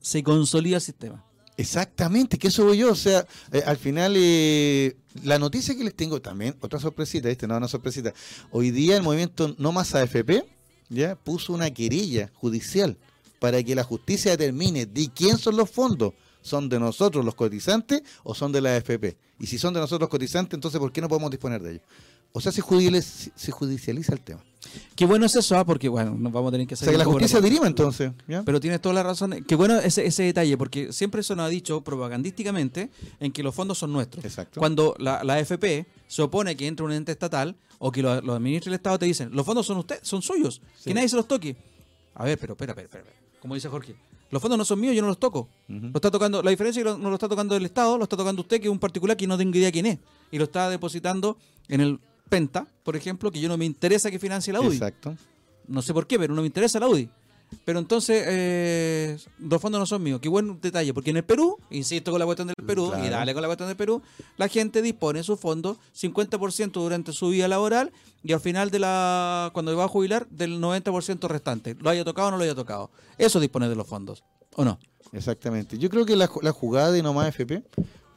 Se consolida el sistema. Exactamente, que eso voy yo. O sea, eh, al final, eh, la noticia que les tengo también, otra sorpresita, ¿viste? No, una sorpresita. Hoy día el movimiento No Más AFP ya puso una querella judicial para que la justicia determine de quién son los fondos. ¿Son de nosotros los cotizantes o son de la AFP? Y si son de nosotros los cotizantes, entonces ¿por qué no podemos disponer de ellos? O sea, se se judicializa el tema. Qué bueno es eso, ¿ah? porque bueno, nos vamos a tener que O hacer. sea, que la justicia dirima entonces. ¿ya? Pero tienes toda la razón. Qué bueno ese, ese detalle, porque siempre se nos ha dicho propagandísticamente en que los fondos son nuestros. Exacto. Cuando la, la AFP se opone que entre un ente estatal o que lo, lo administre el Estado, te dicen, los fondos son ustedes, son suyos, que nadie se los toque. A ver, pero espera, espera, espera. Como dice Jorge, los fondos no son míos, yo no los toco. Lo está tocando, la diferencia es que lo- no lo está tocando el Estado, lo está tocando usted, que es un particular que no tengo idea quién es. Y lo está depositando en el Penta, por ejemplo, que yo no me interesa que financie la UDI. Exacto. No sé por qué, pero no me interesa la UDI. Pero entonces, eh, los fondos no son míos. Qué buen detalle, porque en el Perú, insisto con la cuestión del Perú, Claro. y dale con la cuestión del Perú, la gente dispone su fondo 50% durante su vida laboral y al final de la cuando va a jubilar, del 90% restante. Lo haya tocado o no lo haya tocado. Eso dispone de los fondos, ¿o no? Exactamente. Yo creo que la, la jugada de Nomás FP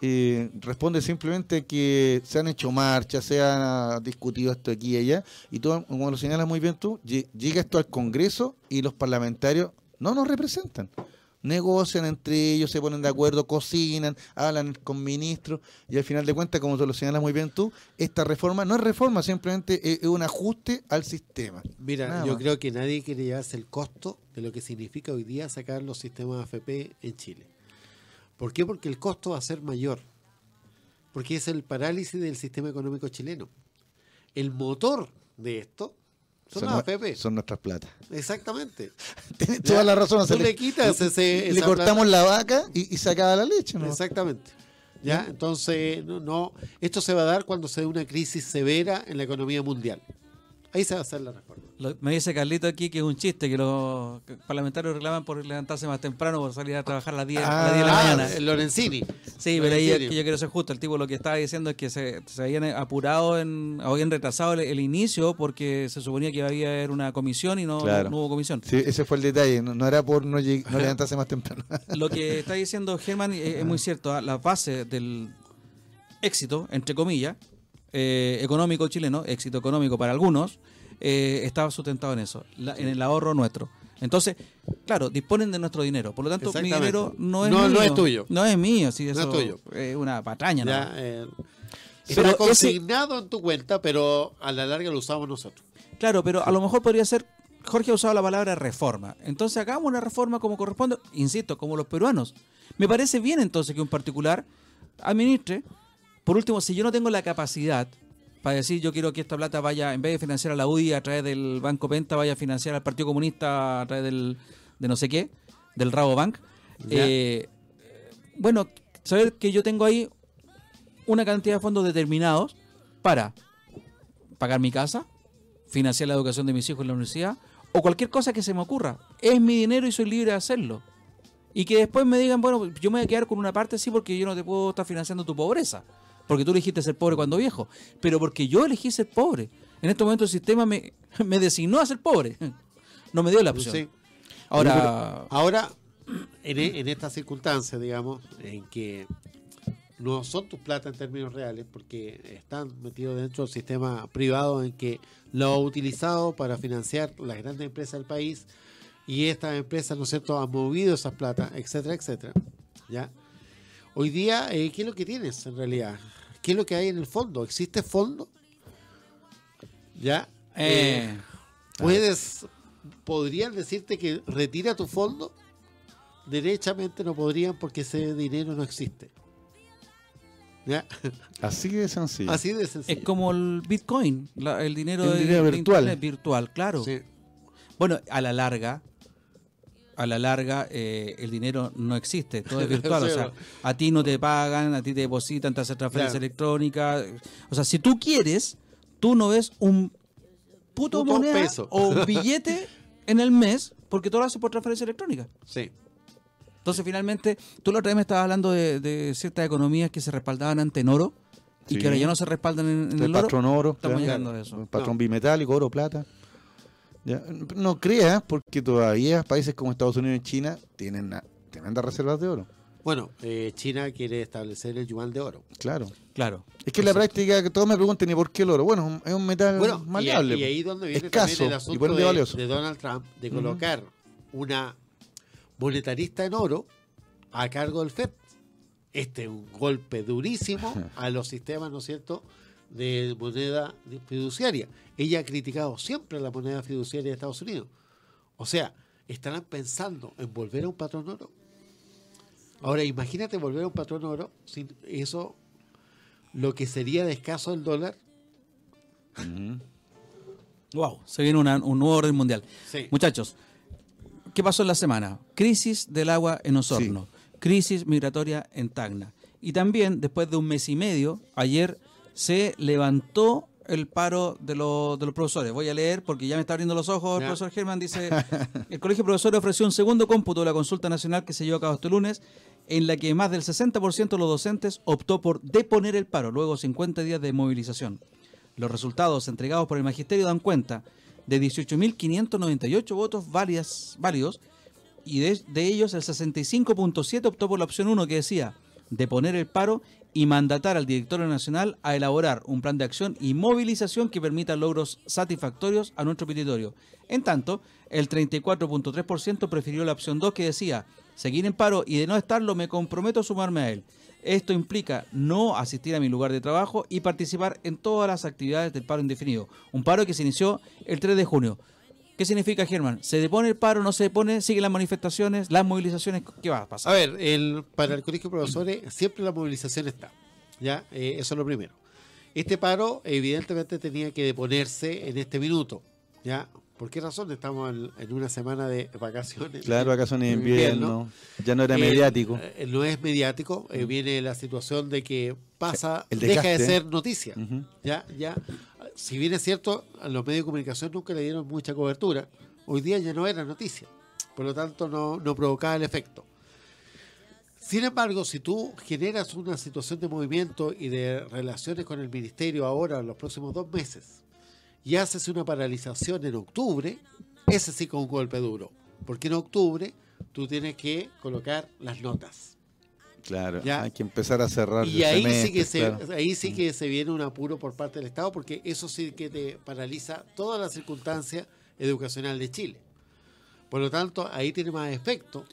eh, responde simplemente que se han hecho marchas, se ha discutido esto aquí y allá, y tú, como lo señalas muy bien tú, lle- llega esto al Congreso y los parlamentarios no nos representan. Negocian entre ellos, se ponen de acuerdo, cocinan, hablan con ministros, y al final de cuentas, como tú lo señalas muy bien tú, esta reforma no es reforma, simplemente es, es un ajuste al sistema. Mira, Nada yo más. creo que nadie quiere llevarse el costo de lo que significa hoy día sacar los sistemas AFP en Chile. ¿Por qué? Porque el costo va a ser mayor. Porque es el parálisis del sistema económico chileno. El motor de esto son, las nue- AFP. son nuestras platas. Exactamente. Tienes toda la razón. Tú le quitas ese- le cortamos plata. la vaca y, y se acaba la leche, ¿no? Exactamente. ¿Ya? Entonces, no, no, esto se va a dar cuando se dé una crisis severa en la economía mundial. Ahí se va a hacer la reforma. Lo- me dice Carlito aquí que es un chiste, que los parlamentarios reclaman por levantarse más temprano, por salir a trabajar a las 10, a las 10 de la Ah, mañana. el Lorenzini. Sí, pero ahí es que yo quiero ser justo. El tipo lo que estaba diciendo es que se, se habían apurado, en, habían retrasado el, el inicio porque se suponía que iba a haber una comisión y no, Claro. no hubo comisión. Sí, ese fue el detalle. No, no era por no, lleg- no levantarse más temprano. Lo que está diciendo Germán es, es muy cierto. ¿ah? La base del éxito, entre comillas, eh, económico chileno, éxito económico para algunos, eh, estaba sustentado en eso, la- en el ahorro nuestro. Entonces, claro, disponen de nuestro dinero. Por lo tanto, mi dinero no es No- mío. no es tuyo. No es mío, sí, No eso es tuyo. es una patraña. ¿no? Ya, eh, ese- consignado en tu cuenta, pero a la larga lo usamos nosotros. Claro, pero a lo mejor podría ser. Jorge ha usado la palabra reforma. Entonces hagamos una reforma como corresponde, insisto, como los peruanos. Me parece bien entonces que un particular administre. Por último, si yo no tengo la capacidad para decir yo quiero que esta plata vaya, en vez de financiar a la UDI a través del Banco Penta, vaya a financiar al Partido Comunista a través del, de no sé qué, del Rabobank. Eh, bueno, saber que yo tengo ahí una cantidad de fondos determinados para pagar mi casa, financiar la educación de mis hijos en la universidad o cualquier cosa que se me ocurra. Es mi dinero y soy libre de hacerlo. Y que después me digan, bueno, yo me voy a quedar con una parte, sí, porque yo no te puedo estar financiando tu pobreza. Porque tú elegiste ser pobre cuando viejo. Pero porque yo elegí ser pobre. En este momento el sistema me, me designó a ser pobre. No me dio la opción. Sí. Ahora, Ahora, en, e- en estas circunstancias, digamos, en que no son tus plata en términos reales, porque están metidos dentro del sistema privado en que lo ha utilizado para financiar las grandes empresas del país y estas empresas, ¿no es cierto?, han movido esas plata, etcétera, etcétera. ¿Ya? Hoy día, eh, ¿qué es lo que tienes en realidad? ¿Qué es lo que hay en el fondo? ¿Existe fondo? ¿Ya? eh, Puedes, podrían decirte que retira tu fondo. Derechamente no podrían porque ese dinero no existe. ¿Ya? Así de sencillo. Así de sencillo. es como el Bitcoin, la- el dinero, El de- dinero de virtual. Virtual, claro. Sí. Bueno, a la larga, a la larga, eh, el dinero no existe, todo es virtual. o sea, a ti no te pagan, a ti te depositan, te hacen transferencia Claro. electrónica. O sea, si tú quieres, tú no ves un puto, Puto moneda peso. o un billete en el mes porque todo lo haces por transferencia electrónica. Sí. Entonces, finalmente, tú la otra vez me estabas hablando de, de ciertas economías que se respaldaban ante en oro y Sí. que ahora ya no se respaldan en, en el, el oro. patrón oro. Estamos claro. llegando a eso. El patrón No. bimetálico, oro, plata. Ya, No creas, porque todavía países como Estados Unidos y China tienen tremendas reservas de oro. Bueno, eh, China quiere establecer el yuan de oro. Claro. Claro. Es que en la práctica, que todos me preguntan, ¿y por qué el oro? Bueno, es un- es un metal Bueno, y, maleable. y ahí donde viene escaso también el asunto de Donald Trump de colocar una monetarista en oro a cargo del FED. Este es un golpe durísimo a los sistemas, ¿no es cierto?, de moneda fiduciaria. Ella ha criticado siempre la moneda fiduciaria de Estados Unidos. O sea, estarán pensando en volver a un patrón oro. Ahora, imagínate volver a un patrón oro sin eso, lo que sería de escaso el dólar. Wow, se viene un nuevo orden mundial. Muchachos, ¿qué pasó en la semana? Crisis del agua en Osorno, crisis migratoria en Tacna. Y también, después de un mes y medio, ayer se levantó el paro de, los, de los profesores. Voy a leer porque ya me está abriendo los ojos el profesor Germán. Dice, el Colegio de Profesores ofreció un segundo cómputo de la consulta nacional que se llevó a cabo este lunes, en la que más del 60% de los docentes optó por deponer el paro, luego 50 días de movilización. Los resultados entregados por el magisterio dan cuenta de 18.598 votos válidas, válidos y de, de ellos el 65.7 optó por la opción 1 que decía deponer el paro y mandatar al directorio nacional a elaborar un plan de acción y movilización que permita logros satisfactorios a nuestro petitorio. En tanto, el 34.3% prefirió la opción 2 que decía, seguir en paro y de no estarlo me comprometo a sumarme a él. Esto implica no asistir a mi lugar de trabajo y participar en todas las actividades del paro indefinido. Un paro que se inició el 3 de junio. ¿Qué significa, Germán? ¿Se depone el paro, no se depone? ¿Siguen las manifestaciones, las movilizaciones? ¿Qué va a pasar? A ver, el, para el Colegio de Profesores siempre la movilización está. ¿ya? Eh, eso es lo primero. Este paro evidentemente tenía que deponerse en este minuto. ¿ya? ¿Por qué razón? Estamos en, una semana de vacaciones. Claro, vacaciones de invierno. Ya no era eh, mediático. Eh, no es mediático. viene la situación de que pasa, deja de ser noticia. Ya, ya si bien es cierto, a los medios de comunicación nunca le dieron mucha cobertura, hoy día ya no era noticia. Por lo tanto, no, provocaba el efecto. Sin embargo, si tú generas una situación de movimiento y de relaciones con el ministerio ahora, en los próximos dos meses, y haces una paralización en octubre, ese sí con un golpe duro. Porque en octubre tú tienes que colocar las notas. Claro, hay que empezar a cerrar. Y ahí, sí que se, ahí sí que se viene un apuro por parte del Estado, porque eso sí que te paraliza toda la circunstancia educacional de Chile. Por lo tanto, ahí tiene más efecto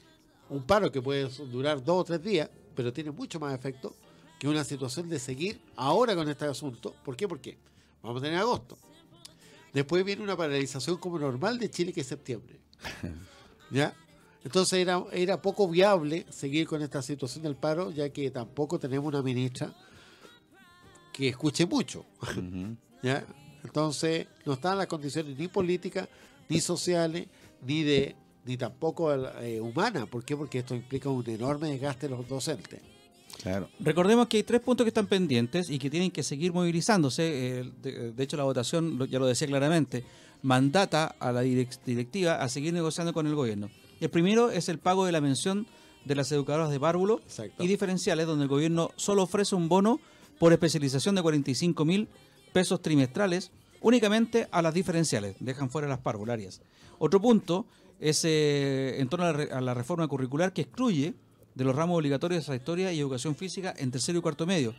un paro que puede durar dos o tres días, pero tiene mucho más efecto que una situación de seguir ahora con este asunto. ¿Por qué? Porque vamos a tener agosto. Después viene una paralización como normal de Chile que es septiembre. ¿Ya? Entonces era, era poco viable seguir con esta situación del paro, ya que tampoco tenemos una ministra que escuche mucho. ¿Ya? Entonces no están las condiciones ni políticas, ni sociales, ni de ni tampoco eh, humanas. ¿Por qué? Porque esto implica un enorme desgaste de los docentes. Claro. Recordemos que hay tres puntos que están pendientes y que tienen que seguir movilizándose. Eh, de, hecho, la votación, ya lo decía claramente, mandata a la directiva a seguir negociando con el gobierno. El primero es el pago de la mención de las educadoras de párvulo y diferenciales, donde el gobierno solo ofrece un bono por especialización de 45 mil pesos trimestrales únicamente a las diferenciales, dejan fuera las parvularias. Otro punto es eh, en torno a la, reforma curricular que excluye de los ramos obligatorios de historia y educación física en tercero y cuarto medio.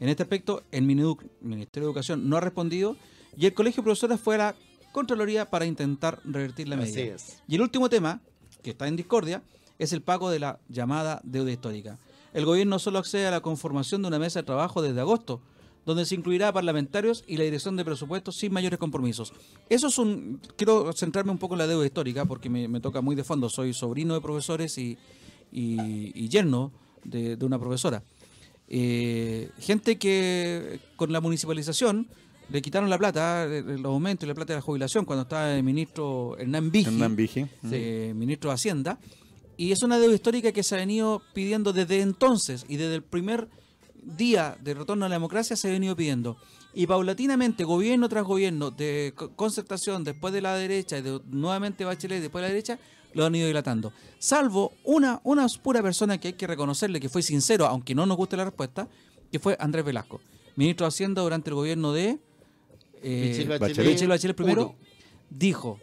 En este aspecto, el Ministerio de Educación no ha respondido y el Colegio de Profesores fue a la Contraloría para intentar revertir la medida. Y el último tema, que está en discordia, es el pago de la llamada deuda histórica. El gobierno solo accede a la conformación de una mesa de trabajo desde agosto, donde se incluirá a parlamentarios y la dirección de presupuestos sin mayores compromisos. Eso es un... Quiero centrarme un poco en la deuda histórica porque me, toca muy de fondo. Soy sobrino de profesores y, y, yerno de, una profesora. Eh, gente que con la municipalización le quitaron la plata, eh, los aumentos y la plata de la jubilación cuando estaba el ministro Hernán Vigi, ministro de Hacienda. Y es una deuda histórica que se ha venido pidiendo desde entonces y desde el primer día de retorno a la democracia se ha venido pidiendo. Y paulatinamente, gobierno tras gobierno, de concertación después de la derecha y de, nuevamente Bachelet después de la derecha, lo han ido dilatando. Salvo una, una pura persona que hay que reconocerle que fue sincero, aunque no nos guste la respuesta, que fue Andrés Velasco, ministro de Hacienda durante el gobierno de eh, Bachelet, primero, dijo,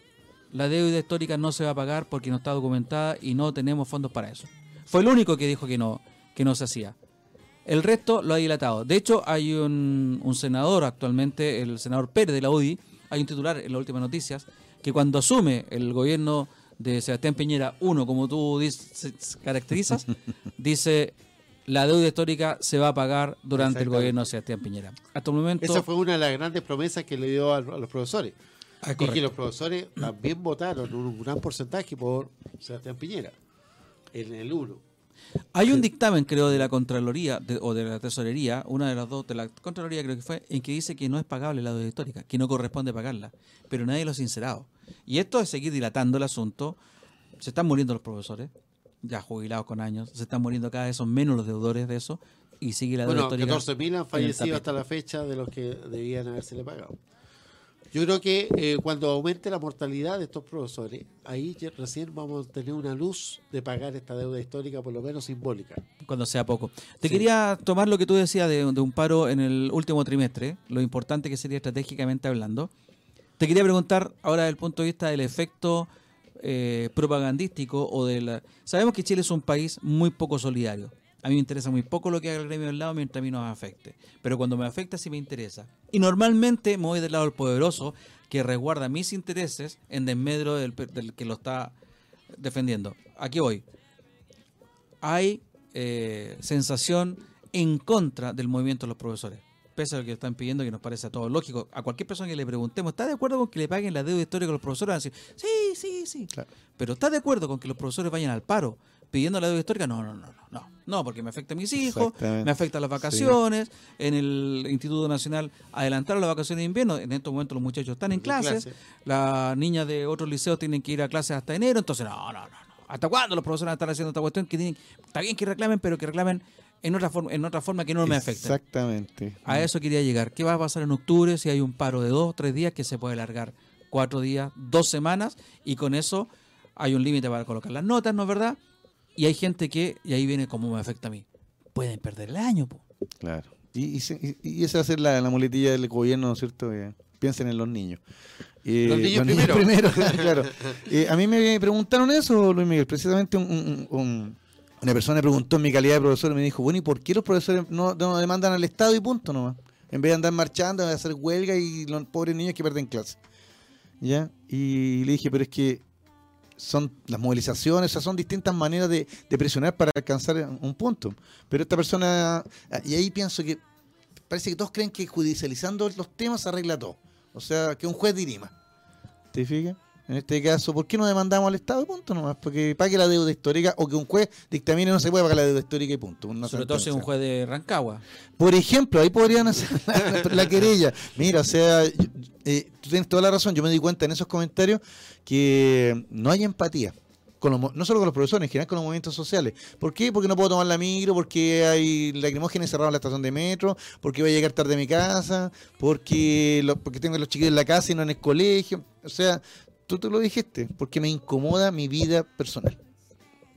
la deuda histórica no se va a pagar porque no está documentada y no tenemos fondos para eso. Fue el único que dijo que no, que no se hacía. El resto lo ha dilatado. De hecho, hay un, un senador actualmente, el senador Pérez de la UDI, hay un titular en las últimas noticias, que cuando asume el gobierno de Sebastián Piñera, uno, como tú dices, caracterizas, dice la deuda histórica se va a pagar durante el gobierno de Sebastián Piñera. Hasta el momento. Esa fue una de las grandes promesas que le dio a, a los profesores. Ah, y que los profesores también votaron un gran porcentaje por Sebastián Piñera en el 1. Hay un dictamen, creo, de la Contraloría de- o de la Tesorería, una de las dos, de la Contraloría creo que fue, en que dice que no es pagable la deuda histórica, que no corresponde pagarla, pero nadie lo ha sincerado. Y esto es seguir dilatando el asunto. Se están muriendo los profesores, ya jubilados con años, se están muriendo cada vez son menos los deudores de eso, y sigue la deuda Bueno, histórica. 14.000 han fallecido hasta la fecha de los que debían habérsele pagado. Yo creo que eh, cuando aumente la mortalidad de estos profesores, ahí recién vamos a tener una luz de pagar esta deuda histórica, por lo menos simbólica. cuando sea poco. Te quería tomar lo que tú decías de, de un paro en el último trimestre, lo importante que sería estratégicamente hablando. Te quería preguntar ahora desde el punto de vista del efecto eh, propagandístico o de la... Sabemos que Chile es un país muy poco solidario. A mí me interesa muy poco lo que haga el gremio del lado mientras a mí no me afecte. Pero cuando me afecta sí me interesa. Y normalmente me voy del lado del poderoso que resguarda mis intereses en desmedro del, del que lo está defendiendo. Aquí voy hay eh, sensación en contra del movimiento de los profesores. Pese a lo que están pidiendo, que nos parece a todos lógico. A cualquier persona que le preguntemos, ¿está de acuerdo con que le paguen la deuda histórica a los profesores? Van a decir, sí, sí, sí. Pero ¿está de acuerdo con que los profesores vayan al paro pidiendo la deuda histórica? No, no, no, no. No, no porque me afecta a mis hijos, me afecta a las vacaciones. En el Instituto Nacional adelantaron las vacaciones de invierno. En estos momentos los muchachos están en En clases. clase. Las niñas de otros liceos tienen que ir a clases hasta enero. Entonces, no, no, no. no. ¿Hasta cuándo los profesores van a estar haciendo esta cuestión? Que tienen, está bien que reclamen, pero que reclamen en otra forma, en otra forma que no me afecte. Exactamente. A eso quería llegar. ¿Qué va a pasar en octubre si hay un paro de dos, tres días que se puede alargar cuatro días, dos semanas y con eso hay un límite para colocar las notas, ¿no es verdad? Y hay gente que, y ahí viene cómo me afecta a mí, pueden perder el año. po. Claro. Y, y, esa va a ser la, la muletilla del gobierno, ¿no es cierto? Eh, piensen en los niños. Eh, Los niños primero. primero, claro. Eh, a mí me preguntaron eso, Luis Miguel. Precisamente un- un- un- una persona me preguntó en mi calidad de profesor y me dijo, bueno, ¿y por qué los profesores no, no demandan al Estado y punto nomás? En vez de andar marchando, de hacer huelga y los pobres niños que pierden clase. ¿Ya? Y le dije, pero es que son las movilizaciones, o sea, son distintas maneras de, presionar para alcanzar un punto. Pero esta persona, y ahí pienso que parece que todos creen que judicializando los temas se arregla todo. O sea, que un juez dirima. ¿Te fijas? En este caso, ¿por qué no demandamos al Estado punto nomás? Porque pague la deuda histórica o que un juez dictamine no se puede pagar la deuda histórica y punto. Sobre todo si es un juez de Rancagua. Por ejemplo, ahí podrían hacer la, la querella. Mira, o sea, yo- eh, tú tienes toda la razón. Yo me di cuenta en esos comentarios que no hay empatía. Con los no solo con los profesores, en general con los movimientos sociales. ¿Por qué? Porque no puedo tomar la micro, porque hay lacrimógenas encerrados en la estación de metro, porque voy a llegar tarde a mi casa, porque, lo- porque tengo a los chiquillos en la casa y no en el colegio. O sea, tú te lo dijiste, porque me incomoda mi vida personal.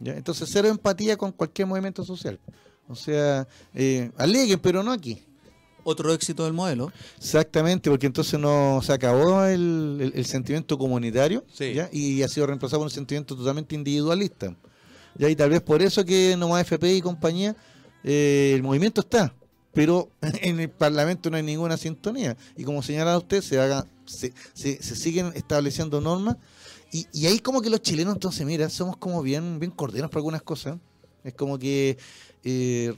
¿Ya? Entonces, cero empatía con cualquier movimiento social. O sea, eh, aleguen, pero no aquí. Otro éxito del modelo. Exactamente, porque entonces no se acabó el, el- el sentimiento comunitario Sí. ¿ya? y ha sido reemplazado por un sentimiento totalmente individualista. ¿ya? Y tal vez por eso que nomás FP y compañía, eh, el movimiento está, pero en el Parlamento no hay ninguna sintonía. Y como señala usted, se, haga, se, siguen estableciendo normas. Y, y ahí como que los chilenos, entonces, mira, somos como bien, bien cordiales por algunas cosas. Es como que eh,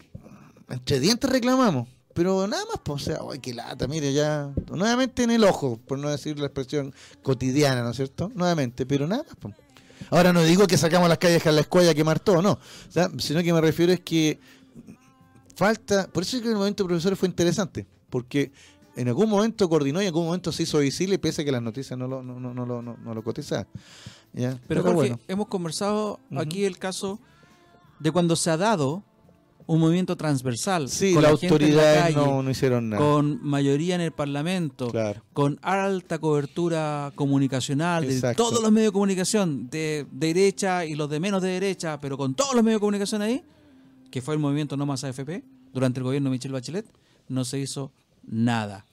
entre dientes reclamamos. Pero nada más, pues, o sea, ay, qué lata, mire, ya, nuevamente en el ojo, por no decir la expresión cotidiana, ¿no es cierto? Nuevamente, pero nada más, pues. Ahora no digo que sacamos las calles a la escuela a quemar todo, no, sino que me refiero es que falta, por eso es que el momento profesores fue interesante, porque en algún momento coordinó y en algún momento se hizo visible, pese a que las noticias no lo, no, no, no, lo- no, no lo cotizaban. ¿ya? Pero, Jorge, bueno, hemos conversado aquí el caso de cuando se ha dado un movimiento transversal. sí, con la calle, no, no hicieron nada. con mayoría en el Parlamento, Claro. con alta cobertura comunicacional de todos los medios de comunicación, de, de derecha y los de menos de derecha, pero con todos los medios de comunicación ahí, que fue el movimiento No Más AFP, durante el gobierno de Michelle Bachelet, no se hizo nada.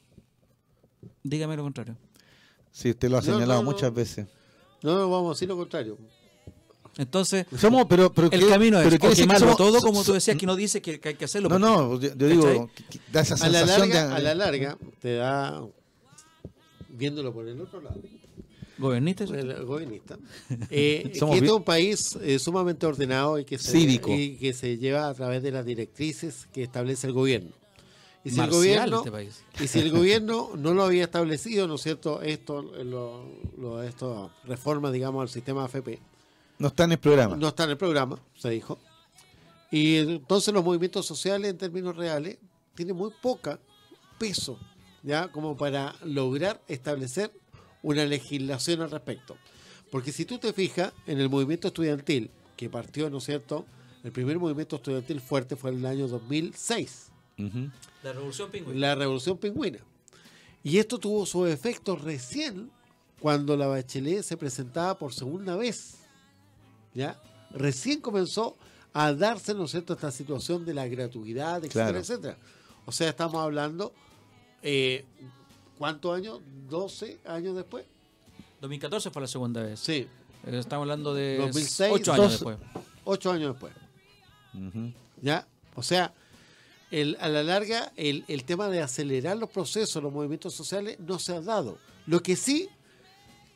Dígame lo contrario. Sí, usted lo ha señalado no, no. muchas veces. No, no, vamos a decir lo contrario. Entonces, Somos, pero, pero el ¿qué- camino es pero que quemarlo somos- todo, como so- tú decías que no dice que, que hay que hacerlo. No, porque- no, yo, yo digo, que- que da esa A la, sensación larga, de... a la larga, te da, viéndolo por el otro lado, Gobernista. El gobernista. Eh, que Somos este es un país eh, sumamente ordenado y que, se, Cívico. y que se lleva a través de las directrices que establece el gobierno. Y si el gobierno, este país. y si el gobierno no lo había establecido, ¿no es cierto? Esto, lo, lo- esto reforma, digamos, al sistema AFP. No está en el programa. No está en el programa, se dijo. Y entonces los movimientos sociales en términos reales tienen muy poca peso, ya como para lograr establecer una legislación al respecto. Porque si tú te fijas en el movimiento estudiantil, que partió, ¿no es cierto? El primer movimiento estudiantil fuerte fue en el año 2006, Ujú. La revolución pingüina. la revolución pingüina. Y esto tuvo sus efectos recién cuando la Bachelet se presentaba por segunda vez. ¿Ya? Recién comenzó a darse, ¿no es cierto?, esta situación de la gratuidad, etcétera, Claro. etcétera. O sea, estamos hablando, eh, ¿cuántos años? ¿12 años después? 2014 fue la segunda vez. Sí, Eh, Estamos hablando de 2006, 8 años 12. después. ocho años después. ¿Ya? O sea, el- a la larga, el, el tema de acelerar los procesos, los movimientos sociales, no se ha dado. Lo que sí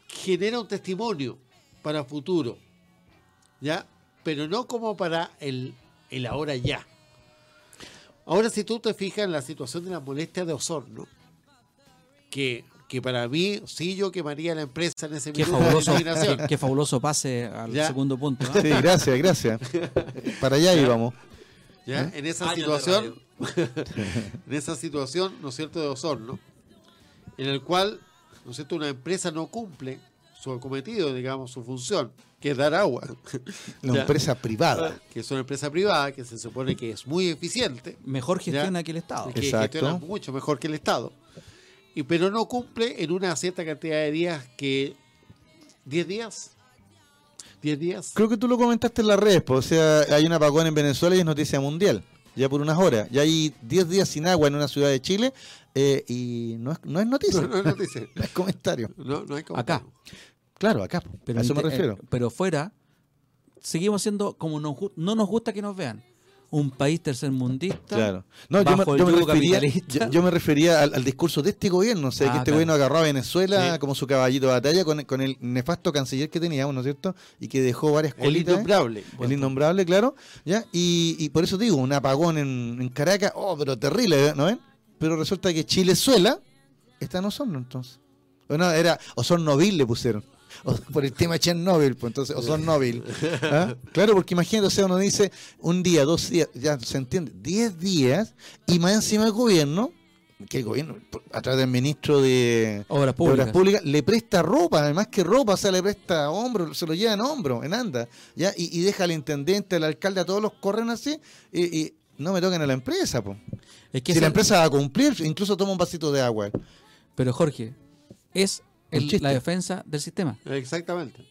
genera un testimonio para futuro, ¿ya? Pero no como para el, el ahora ya. Ahora, si tú te fijas en la situación de la molestia de Osorno, que, que para mí, sí yo quemaría la empresa en ese Qué minuto fabuloso, qué, qué fabuloso pase al Ya. segundo punto. Sí, gracias, gracias. Para allá íbamos. ¿ya? En esa situación, en esa situación, ¿no es cierto?, de Osorno, en el cual, ¿no es cierto?, una empresa no cumple su cometido, digamos, su función, que es dar agua. La Ya. empresa privada. Que es una empresa privada que se supone que es muy eficiente, Mejor gestiona Ya. que el Estado. que Exacto. gestiona mucho mejor que el Estado, y pero no cumple en una cierta cantidad de días que 10 días, 10 días. Creo que tú lo comentaste en las redes, pues, o sea, hay un apagón en Venezuela y es noticia mundial, ya por unas horas. Ya hay 10 días sin agua en una ciudad de Chile eh, y no es, no es noticia, No, no, no dice. no es comentario. No, no hay como- Acá. Claro, acá, Pero, a eso me refiero. eh, pero fuera, seguimos siendo como nos no nos gusta que nos vean. Un país tercermundista. Claro. No, yo me, el yo refería, capitalista. yo, yo me refería al, al discurso de este gobierno, o sea, Ah, que este claro. gobierno agarró a Venezuela Sí. como su caballito de batalla con, con el nefasto canciller que teníamos, ¿no es cierto? Y que dejó varias El colitas. ¿eh? innombrable. El innombrable, claro. ¿ya? Y, y por eso digo, un apagón en, en Caracas, oh, pero terrible, ¿no ven? Pero resulta que Chilezuela está en Osorno, entonces. Bueno, era Osornovil le pusieron. O- por el tema Chernobyl, pues entonces Osornovil. ¿Ah? Claro, porque imagínate, o sea, uno dice un día, dos días, ya se entiende, diez días, y más encima el gobierno, que el gobierno, a través del ministro de Obras públicas. Le presta ropa, además que ropa, o sea, le presta hombro, se lo lleva en hombro, en anda, ¿ya? Y, y deja al intendente, al alcalde, a todos los corren así, y, y no me toquen a la empresa, po. Es que si la empresa va a cumplir, incluso toma un vasito de agua. Pero Jorge, es el- la defensa del sistema. Exactamente.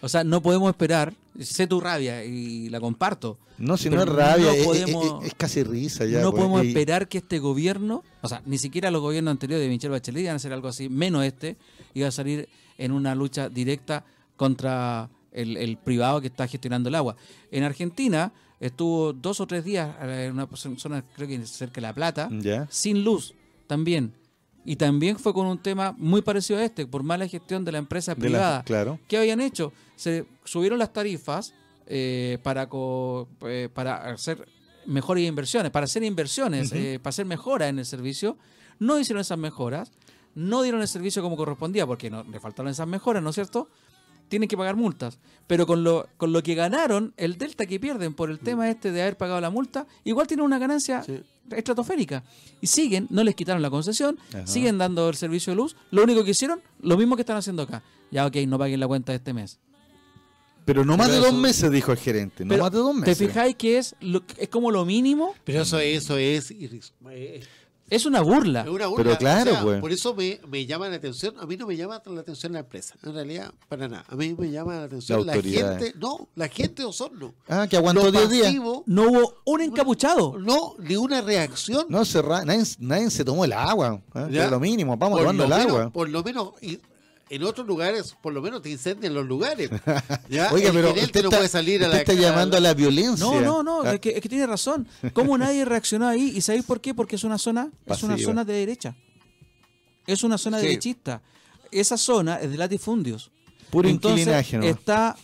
O sea, no podemos esperar, sé tu rabia y la comparto. No, si no es rabia, no es- es- podemos- es, es casi risa ya. no pues, podemos y- esperar que este gobierno, o sea, ni siquiera los gobiernos anteriores de Michelle Bachelet iban a hacer algo así, menos este, iba a salir en una lucha directa contra el, el privado que está gestionando el agua. En Argentina estuvo dos o tres días eh, en una zona, creo que cerca de La Plata, Ya. sin luz también. Y también fue con un tema muy parecido a este, por mala gestión de la empresa De la- privada. claro. ¿Qué habían hecho? Se subieron las tarifas eh, para, co- eh, para hacer mejores inversiones, para hacer inversiones, eh, para hacer mejoras en el servicio. No hicieron esas mejoras, no dieron el servicio como correspondía, porque no, le faltaron esas mejoras, ¿no es cierto? Tienen que pagar multas. Pero con lo, con lo que ganaron, el delta que pierden por el tema este de haber pagado la multa, igual tienen una ganancia Sí. estratosférica. Y siguen, no les quitaron la concesión, Ajá. siguen dando el servicio de luz. Lo único que hicieron, lo mismo que están haciendo acá. Ya, ok, no paguen la cuenta de este mes. Pero no más Pero de dos eso- meses, dijo el gerente. No más de dos ¿Te meses. fijáis que es, lo- es como lo mínimo? Pero eso, eso es, irris- eh, Es una burla. es una burla. Pero claro, O sea, pues. Por eso me, me llama la atención. A mí no me llama la atención la empresa. En realidad, para nada. A mí me llama la atención La la, autoridad. gente. No, la gente de Osorno. Ah, que aguantó Lo 10 días. No hubo un encapuchado. No, ni una reacción. No, cerra, nadie, nadie se tomó el agua. ¿eh? Era lo mínimo, vamos Por tomando lo el menos- agua. Por lo menos, y en otros lugares, por lo menos te incendian los lugares. ¿ya? Oiga, El pero usted no está, puede salir a usted la está llamando a la violencia. No, no, no, Ah, es, que, es que tiene razón. ¿Cómo nadie reaccionó ahí? ¿Y sabéis por qué? Porque es una zona, es una zona de derecha. Es una zona Sí. derechista. esa zona es de latifundios. Puro Entonces, inquilinaje, ¿no? está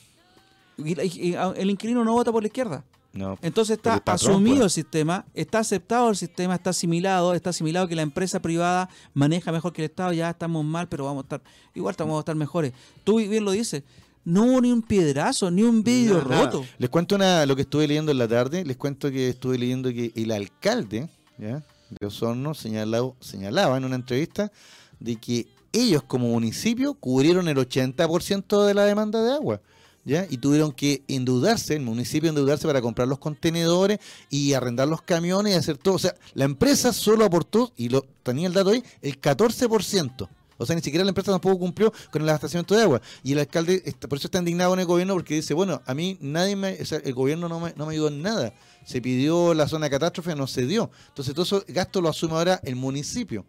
el inquilino no vota por la izquierda. No, Entonces está patrón, asumido pues. el sistema, está aceptado el sistema, está asimilado, está asimilado que la empresa privada maneja mejor que el Estado, ya estamos mal, pero vamos a estar, igual estamos a estar mejores. Tú bien lo dices, no hubo ni un piedrazo, ni un vidrio nada. roto. Les cuento una, lo que estuve leyendo en la tarde. Les cuento que estuve leyendo que el alcalde ¿ya? de Osorno señalaba, señalaba en una entrevista de que ellos como municipio cubrieron el 80% de la demanda de agua. ¿Ya? Y tuvieron que endeudarse, el municipio endeudarse para comprar los contenedores y arrendar los camiones y hacer todo. O sea, la empresa solo aportó, y lo tenía el dato ahí, el 14%. O sea, ni siquiera la empresa tampoco cumplió con el abastecimiento de agua. Y el alcalde, está- por eso está indignado con el gobierno, porque dice, bueno, a mí nadie me, o sea, el gobierno no me, no me ayudó en nada. Se pidió la zona de catástrofe, no se dio. Entonces todo eso gasto lo asume ahora el municipio.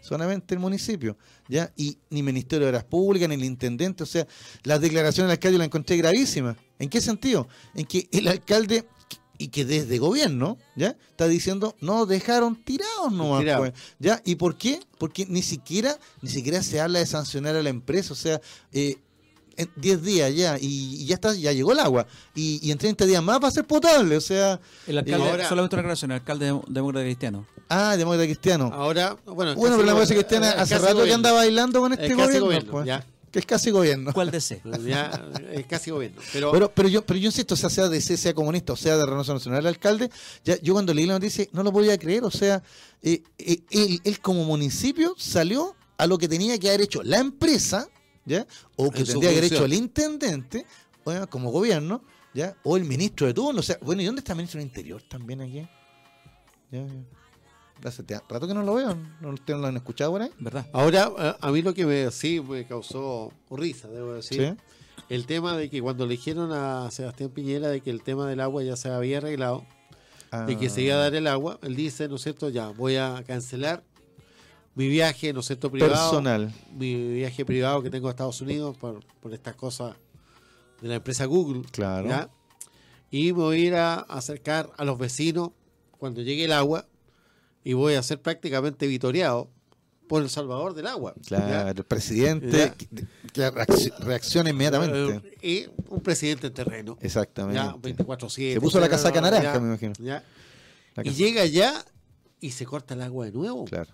Solamente el municipio, ¿ya? Y ni Ministerio de Obras Públicas, ni el intendente, o sea, las declaraciones del alcalde las encontré gravísimas. ¿En qué sentido? En que el alcalde, y que desde gobierno, ¿ya? Está diciendo, no dejaron tirados nomás, Tirados. pues. ¿Ya? ¿Y por qué? Porque ni siquiera, ni siquiera se habla de sancionar a la empresa, o sea, eh, 10 días ya, y, y ya está, ya llegó el agua, y, y en 30 días más va a ser potable, o sea, El alcalde, ahora- solamente una aclaración, el alcalde dem- demócrata cristiano. ah, demócrata cristiano. Ahora, bueno, bueno, pero la democracia cristiana hace rato que anda bailando con este gobierno, gobierno, pues, ya. que es casi gobierno. ¿Cuál DC? Ya, es casi gobierno. Pero, Pero, pero yo, pero yo insisto, o sea, sea DC, sea comunista, o sea de Renovación Nacional, el alcalde, ya, yo cuando leí la noticia no lo podía creer, o sea, eh, eh, él, él como municipio salió a lo que tenía que haber hecho la empresa, ¿ya? O que tendría que haber hecho función. el intendente, bueno, como gobierno, ¿ya? O el ministro de turno, o sea, bueno, ¿y dónde está el ministro del Interior también aquí? Ya. Hace rato que no lo veo, ¿no, ¿ustedes no lo han escuchado por ahí? ¿Verdad? ahora, a- mí lo que me, sí me causó risa, debo decir, Sí. el tema de que cuando le dijeron a Sebastián Piñera de que el tema del agua ya se había arreglado, de que se iba a Ah. dar el agua, él dice, ¿no es cierto? Ya, voy a cancelar mi viaje, ¿no es cierto? Privado. Personal. Mi viaje privado que tengo a Estados Unidos por, por estas cosas de la empresa Google. Claro. ¿ya? Y me voy a ir a acercar a los vecinos cuando llegue el agua y voy a ser prácticamente vitoreado por el salvador del agua. ¿ya? Claro, el presidente que, reacciona inmediatamente. Eh, y un presidente en terreno. Exactamente. Ya, 24-7. Se puso la casaca ya, naranja, me imagino. Y casa- llega allá y se corta el agua de nuevo. Claro.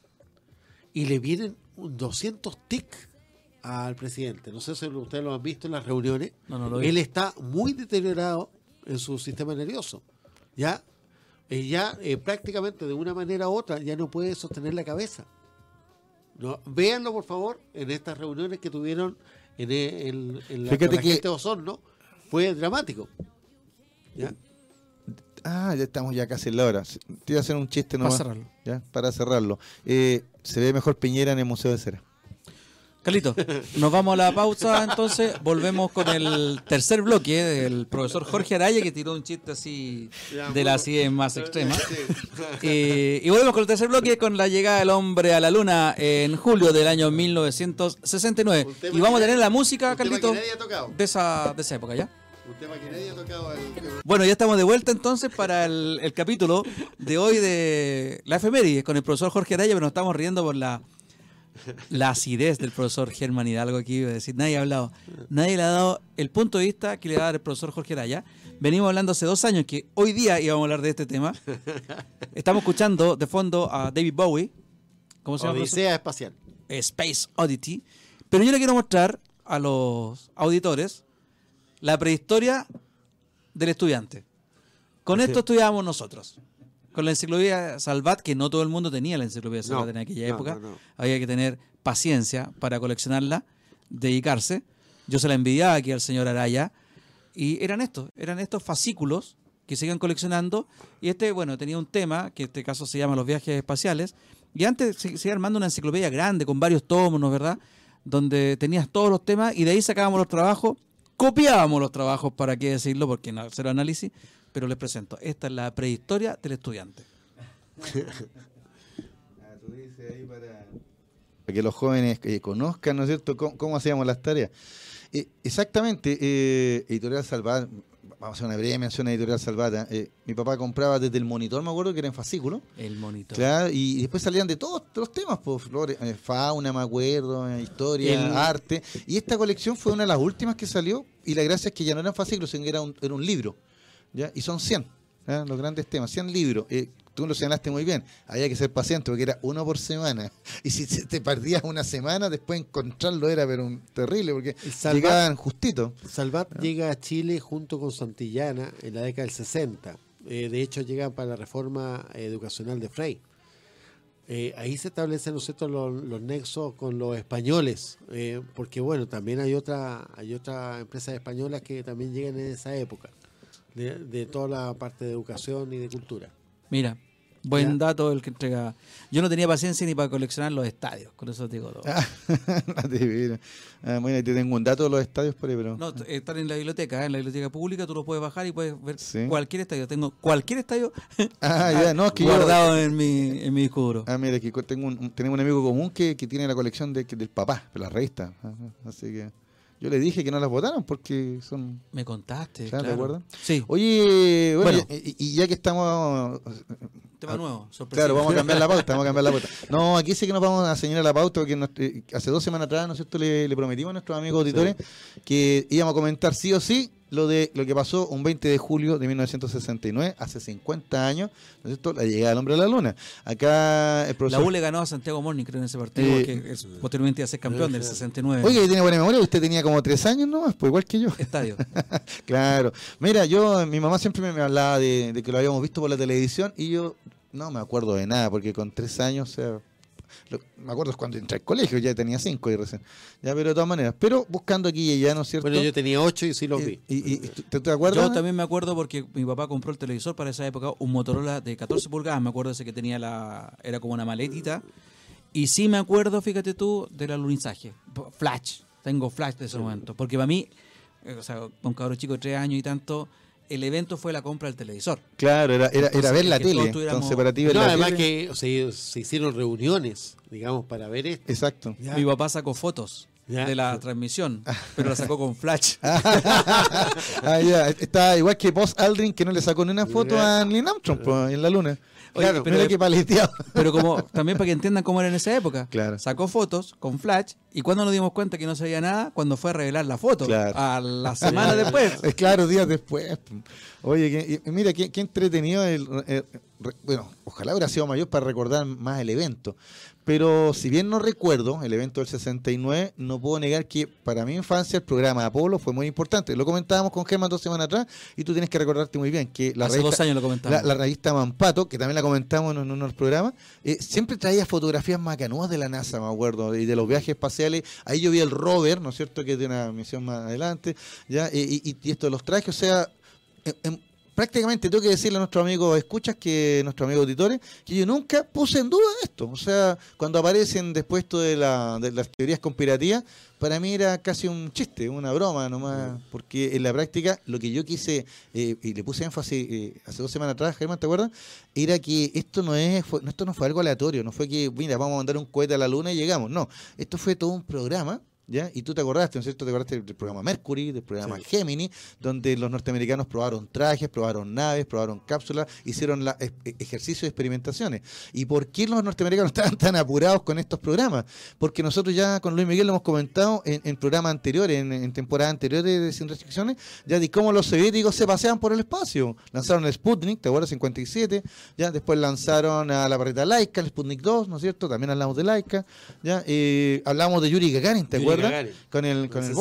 Y le vienen un 200 tic al presidente. No sé si ustedes lo han visto en las reuniones. No, no lo. Él está muy deteriorado en su sistema nervioso. Ya, Eh, ya eh, prácticamente de una manera u otra ya no puede sostener la cabeza. No, véanlo por favor en estas reuniones que tuvieron en, el- en la, Fíjate la que- gente Osorno. Fue dramático. ¿Ya? Ah, ya estamos ya casi en la hora. Te iba a hacer un chiste Para nomás. cerrarlo. Ya, para cerrarlo. Eh, se ve mejor Piñera en el Museo de Cera. Carlito, nos vamos a la pausa entonces, volvemos con el tercer bloque del profesor Jorge Araya que tiró un chiste así de la acidez más extrema. Eh, y volvemos con el tercer bloque con la llegada del hombre a la luna en julio del año 1969. Un tema Y vamos a tener la música, Carlito, de esa, de esa época, ¿ya? Un tema que nadie ha tocado. el- Bueno, ya estamos de vuelta entonces para el, el capítulo de hoy de la efeméride con el profesor Jorge Araya, pero nos estamos riendo por la, la acidez del profesor Germán Hidalgo aquí, iba a decir, nadie ha hablado, nadie le ha dado el punto de vista que le va a dar el profesor Jorge Araya. Venimos hablando hace dos años que hoy día íbamos a hablar de este tema. Estamos escuchando de fondo a David Bowie. ¿Cómo se llama? Odisea espacial. Space Oddity. Pero yo le quiero mostrar a los auditores la prehistoria del estudiante. Con esto estudiábamos nosotros. Con la enciclopedia Salvat, que no todo el mundo tenía la enciclopedia Salvat No, en aquella no, época. no. Había que tener paciencia para coleccionarla, dedicarse. Yo se la envidiaba aquí al señor Araya. Y eran estos, eran estos fascículos que se iban coleccionando. Y este, bueno, tenía un tema, que en este caso se llama Los viajes espaciales. Y antes se, se iba armando una enciclopedia grande con varios tomos, ¿no es verdad? Donde tenías todos los temas y de ahí sacábamos los trabajos, copiábamos los trabajos, para qué decirlo, porque no hacer análisis. Pero les presento, esta es la prehistoria del estudiante. Para que los jóvenes eh, conozcan, ¿no es cierto?, cómo, hacíamos las tareas. Eh, exactamente, eh, Editorial Salvat, vamos a hacer una breve mención a Editorial Salvata. Eh, mi papá compraba desde el monitor, me acuerdo que era en fascículo. El monitor. Claro, y, después salían de todos los temas, pues, flores, eh, fauna, me acuerdo, eh, historia, arte. Y esta colección fue una de las últimas que salió, y la gracia es que ya no eran fascículos, sino que era un, era un libro. ¿ya? Y son 100, los grandes temas, 100 libros tú lo señalaste muy bien, había que ser paciente porque era uno por semana. Y si te perdías una semana, después encontrarlo era pero un terrible porque llegaban justito. Salvat ah. llega a Chile junto con Santillana en la década del 60. Eh, de hecho, llegan para la reforma educacional de Frey. Eh, ahí se establecen ¿no los, los, nexos con los españoles, eh, porque bueno, también hay otra hay otras empresas españolas que también llegan en esa época, de, de toda la parte de educación y de cultura. Mira, Buen dato el que entrega. Yo no tenía paciencia ni para coleccionar los estadios, con eso te digo todo. Ah, ah, bueno, te tengo un dato de los estadios por ahí, pero. No, están en la biblioteca, ¿eh? en la biblioteca pública, tú lo puedes bajar y puedes ver cualquier estadio. Tengo cualquier estadio ah, ya, no, que guardado en, mi, en mi disco Ah, mira, que tengo un, tenemos un amigo común que, que tiene la colección de, del papá, de la revista. Así que. Yo le dije que no las votaron porque son. Me contaste. Claro, ¿Te acuerdas? Sí. Oye, bueno, Y, ya que estamos. Tema nuevo, Claro, vamos a cambiar la pauta, vamos a cambiar la pauta. No, aquí sí que nos vamos a señalar la pauta porque eh, hace dos semanas atrás, ¿no es cierto?, le, prometimos a nuestros amigos auditores que íbamos a comentar sí o sí lo de lo que pasó un 20 de julio de 1969, hace 50 años, ¿no es cierto? La llegada del hombre a la luna. Acá el profesor... La U le ganó a Santiago Morning, creo, en ese partido, eh, que es, posteriormente a ser campeón del 69. Oye, tiene buena memoria, usted tenía como tres años nomás, pues igual que yo. Estadio. claro. Mira, yo, mi mamá siempre me, hablaba de, de, que lo habíamos visto por la televisión y yo no me acuerdo de nada, porque con tres años, o sea me acuerdo es cuando entré al colegio, ya tenía cinco y recién. Ya, pero de todas maneras. Pero buscando aquí y ya, ¿no es cierto? Bueno, yo tenía ocho y sí lo vi. ¿Y, te, acuerdas? Yo también me acuerdo porque mi papá compró el televisor para esa época, un Motorola de 14 pulgadas, me acuerdo ese que tenía la. era como una maletita. Y sí me acuerdo, fíjate tú, del alunizaje. Flash. Tengo flash de ese momento. Porque para mí, eh, o sea, un cabrón chico de tres años y tanto el evento fue la compra del televisor. Claro, era, era, era ver la tele, con separativa no, además que se hicieron reuniones, digamos, para ver esto. Exacto. Mi papá sacó fotos de la transmisión, pero la sacó con flash. ah, ya. Está igual que Post Aldrin, que no le sacó ni una foto a Neil Armstrong en la luna claro, pero, que pero como también para que entiendan cómo era en esa época. Claro. Sacó fotos con flash y cuando nos dimos cuenta que no sabía nada, cuando fue a revelar la foto. A la semana después. Claro, días después. Oye, mira, qué, entretenido. El, bueno, ojalá hubiera sido mayor para recordar más el evento. Pero si bien no recuerdo el evento del 69, no puedo negar que para mi infancia el programa Apolo fue muy importante. Lo comentábamos con Germán dos semanas atrás y tú tienes que recordarte muy bien que la, revista, dos años lo la, revista Mampato, que también la comentamos en unos programas, eh, siempre traía fotografías macanudas de la NASA, me acuerdo, y de los viajes espaciales. Ahí yo vi el rover, ¿no es cierto?, que es de una misión más adelante, ya y, y, esto de los trajes, o sea, en, prácticamente tengo que decirle a nuestros amigos escuchas, que nuestros amigos auditores, que yo nunca puse en duda esto. O sea, cuando aparecen después de, la, de las teorías conspirativas, para mí era casi un chiste, una broma nomás, porque en la práctica lo que yo quise, eh, y le puse énfasis eh, hace dos semanas atrás, Germán, ¿te acuerdas? Era que esto no es, esto no fue algo aleatorio, no fue que, mira, vamos a mandar un cohete a la luna y llegamos, no, esto fue todo un programa ¿Ya? Y tú te acordaste, ¿no es cierto? Te acordaste del programa Mercury, del programa Gemini, donde los norteamericanos probaron trajes, probaron naves, probaron cápsulas, hicieron la, e, ejercicios y experimentaciones. ¿Y por qué los norteamericanos estaban tan apurados con estos programas? Porque nosotros ya con Luis Miguel lo hemos comentado en, programas anteriores, en, temporadas anteriores de Sin Restricciones, ya de cómo los soviéticos se paseaban por el espacio. Lanzaron el Sputnik, ¿te acuerdas? 57, ya después lanzaron a la barreta Laika, el Sputnik 2, ¿no es cierto? También hablamos de Laika, ya eh, hablamos de Yuri Gagarin, ¿te acuerdas? Con el, con el,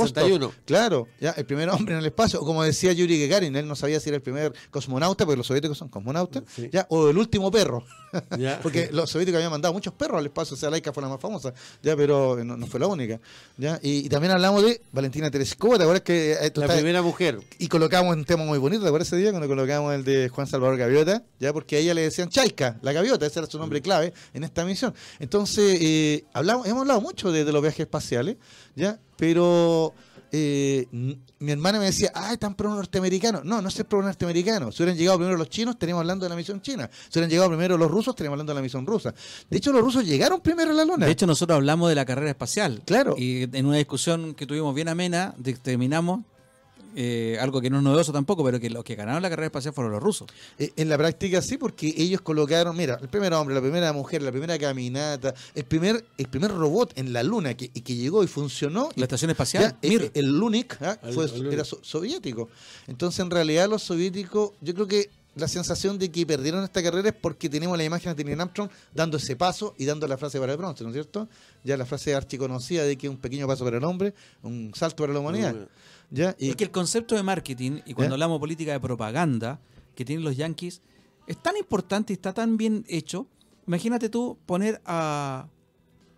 Claro, ya, el primer hombre en el espacio. O como decía Yuri Gagarin, él no sabía si era el primer cosmonauta, porque los soviéticos son cosmonautas, ya, o el último perro. porque los soviéticos habían mandado muchos perros al espacio, o sea, Laika fue la más famosa, ya, pero no, fue la única. ¿ya? Y, también hablamos de Valentina Tereskova, ¿te acuerdas que eh, La primera mujer. Y colocamos un tema muy bonito, ¿te acuerdas ese día cuando colocamos el de Juan Salvador Gaviota? Ya, porque a ella le decían Chaika, la gaviota, ese era su nombre clave en esta misión. Entonces, eh, hablamos, hemos hablado mucho de los viajes espaciales, ¿ya? Pero eh, mi hermana me decía, ah, están pro norteamericanos. No, no es pro norteamericano. Si hubieran llegado primero los chinos, estaríamos hablando de la misión china. Si hubieran llegado primero los rusos, estaríamos hablando de la misión rusa. De hecho, los rusos llegaron primero a la luna. De hecho, nosotros hablamos de la carrera espacial. Claro. Y en una discusión que tuvimos bien amena, determinamos Eh, algo que no es novedoso tampoco, pero que los que ganaron la carrera espacial fueron los rusos. Eh, en la práctica sí, porque ellos colocaron, mira, el primer hombre, la primera mujer, la primera caminata, el primer, el primer robot en la luna que, que llegó y funcionó. La estación espacial, ya, el, el Lunik ¿ah? fue, era soviético. Entonces, en realidad, los soviéticos, yo creo que la sensación de que perdieron esta carrera es porque tenemos la imagen de Neil Armstrong dando ese paso y dando la frase para el bronce, ¿no es cierto? Ya la frase archiconocida de que un pequeño paso para el hombre, un salto para la humanidad. ¿Ya? Y, es que el concepto de marketing, y cuando hablamos política de propaganda que tienen los yankees, es tan importante y está tan bien hecho. Imagínate tú poner a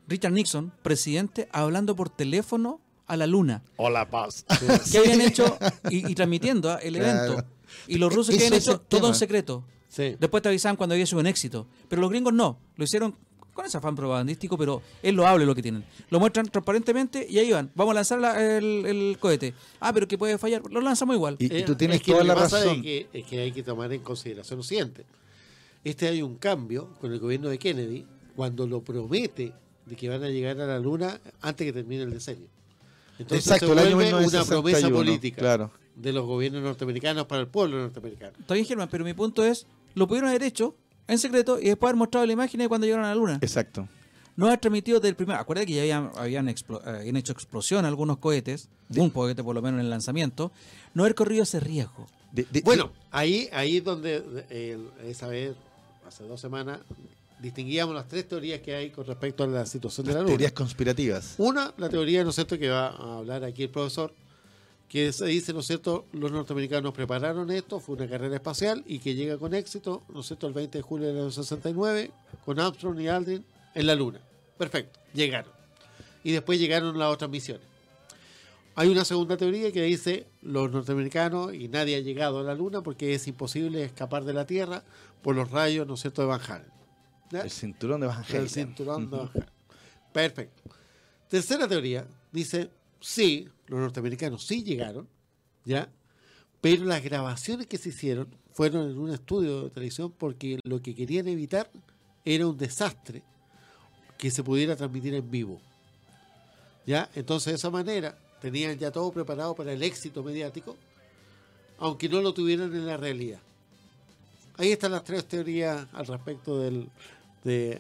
Richard Nixon, presidente, hablando por teléfono a la luna. Hola, paz. Que habían hecho y, transmitiendo ¿ah? el evento. Y los rusos que habían hecho todo en secreto. Después te avisaban cuando había sido un éxito. Pero los gringos no. Lo hicieron con ese afán propagandístico, pero es loable lo que tienen. Lo muestran transparentemente y ahí van. Vamos a lanzar el, cohete. Ah, pero que puede fallar. Lo lanzamos igual. Y, tú tienes toda la razón. que, es que hay que tomar en consideración lo siguiente. Este hay un cambio con el gobierno de Kennedy cuando lo promete de que van a llegar a la luna antes que termine el decenio. Entonces Exacto, se vuelve una promesa política. Claro de los gobiernos norteamericanos para el pueblo norteamericano. Está bien, Germán, pero mi punto es, lo pudieron haber hecho en secreto y después haber mostrado la imagen de cuando llegaron a la luna. Exacto. No haber transmitido del primer... Acuérdate que ya habían, habían, eh, hecho explosión algunos cohetes, un cohete por lo menos en el lanzamiento, no haber corrido ese riesgo. bueno, ahí ahí es donde eh, esa vez, hace dos semanas, distinguíamos las tres teorías que hay con respecto a la situación de la Luna. Teorías conspirativas. Una, la teoría, ¿no es cierto?, que va a hablar aquí el profesor, que se dice, ¿no es cierto?, los norteamericanos prepararon esto, fue una carrera espacial y que llega con éxito, ¿no es cierto?, el 20 de julio del año 69, con Armstrong y Aldrin en la Luna. Perfecto, llegaron. Y después llegaron las otras misiones. Hay una segunda teoría que dice los norteamericanos y nadie ha llegado a la Luna porque es imposible escapar de la Tierra por los rayos, ¿no es cierto?, de Van Halen. El cinturón de Van Halen. El cinturón de Van Halen. Perfecto. Tercera teoría dice sí, los norteamericanos sí llegaron, ¿ya? Pero las grabaciones que se hicieron fueron en un estudio de televisión porque lo que querían evitar era un desastre que se pudiera transmitir en vivo. ¿Ya? Entonces, de esa manera, tenían ya todo preparado para el éxito mediático, aunque no lo tuvieran en la realidad. Ahí están las tres teorías al respecto del... De,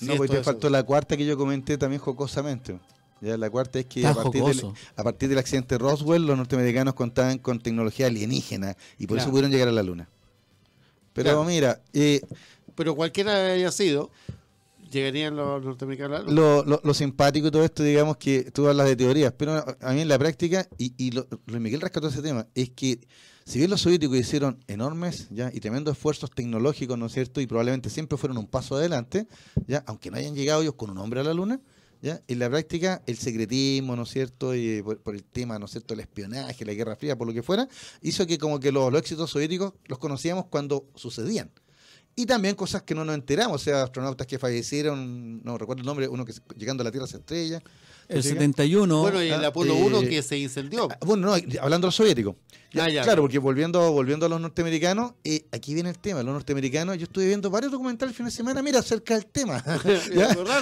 no, pues te faltó la cuarta que yo comenté también jocosamente. Ya, la cuarta es que a partir, del, a partir, del, accidente Roswell, los norteamericanos contaban con tecnología alienígena y por eso pudieron llegar a la Luna. Pero mira, eh, pero cualquiera haya sido, llegarían los norteamericanos a la Luna. Lo, simpático de todo esto, digamos que tú hablas de teorías, pero a mí en la práctica, y, y lo, Miguel rescató ese tema, es que si bien los soviéticos hicieron enormes ya y tremendos esfuerzos tecnológicos, ¿no es cierto? Y probablemente siempre fueron un paso adelante, ya aunque no hayan llegado ellos con un hombre a la Luna, en la práctica, el secretismo, ¿no es cierto? Y por, el tema, ¿no es cierto?, el espionaje, la Guerra Fría, por lo que fuera, hizo que como que los, los éxitos soviéticos los conocíamos cuando sucedían. Y también cosas que no nos enteramos, o sea, astronautas que fallecieron, no recuerdo el nombre, uno que llegando a la Tierra se estrella. El 71. Bueno, y el Apolo 1 eh, que se incendió. Ah, bueno, no, hablando de los soviéticos. Claro, porque volviendo, volviendo a los norteamericanos, eh, aquí viene el tema. Los norteamericanos, yo estuve viendo varios documentales el fin de semana, mira, acerca del tema.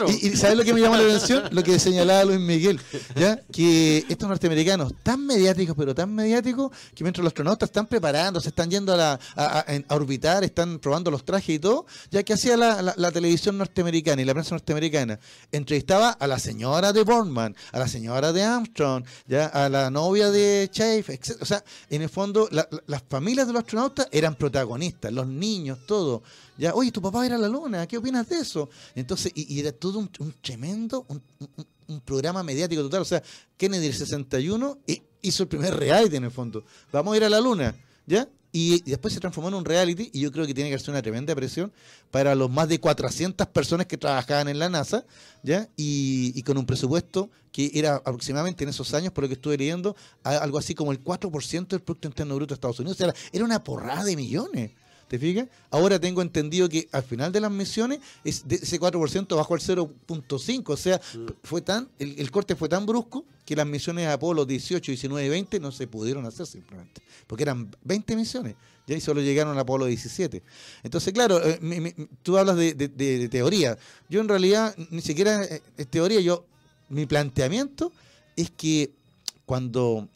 Y, y, ¿sabes lo que me llamó la atención? Lo que señalaba Luis Miguel, ¿ya? que estos norteamericanos, tan mediáticos, pero tan mediáticos, que mientras los astronautas están preparando, se están yendo a, la, a, orbitar, están probando los trajes y todo, ya que hacía la, la, televisión norteamericana y la prensa norteamericana, entrevistaba a la señora de A la señora de Armstrong, ya a la novia de Chafe, etc. O sea, en el fondo, las familias de los astronautas eran protagonistas, los niños, todo. Ya, oye, tu papá era la luna, ¿qué opinas de eso? Entonces, y, era todo un, tremendo, un, programa mediático total. O sea, Kennedy el 61 hizo el primer reality en el fondo. Vamos a ir a la luna, ¿ya? Y, después se transformó en un reality y yo creo que tiene que ser una tremenda presión para los más de 400 personas que trabajaban en la NASA, ¿ya? Y, con un presupuesto que era aproximadamente en esos años, por lo que estuve leyendo, algo así como el 4% del Producto Interno Bruto de Estados Unidos. O sea, era una porrada de millones. ¿Te fijas? Ahora tengo entendido que al final de las misiones es de ese 4% bajó al 0.5%. O sea, mm. fue tan el, corte fue tan brusco que las misiones Apolo 18, 19 y 20 no se pudieron hacer simplemente. Porque eran 20 misiones. Ya y solo llegaron a Apolo 17. Entonces, claro, eh, tú hablas de, teoría. Yo en realidad ni siquiera es teoría. Yo Mi planteamiento es que cuando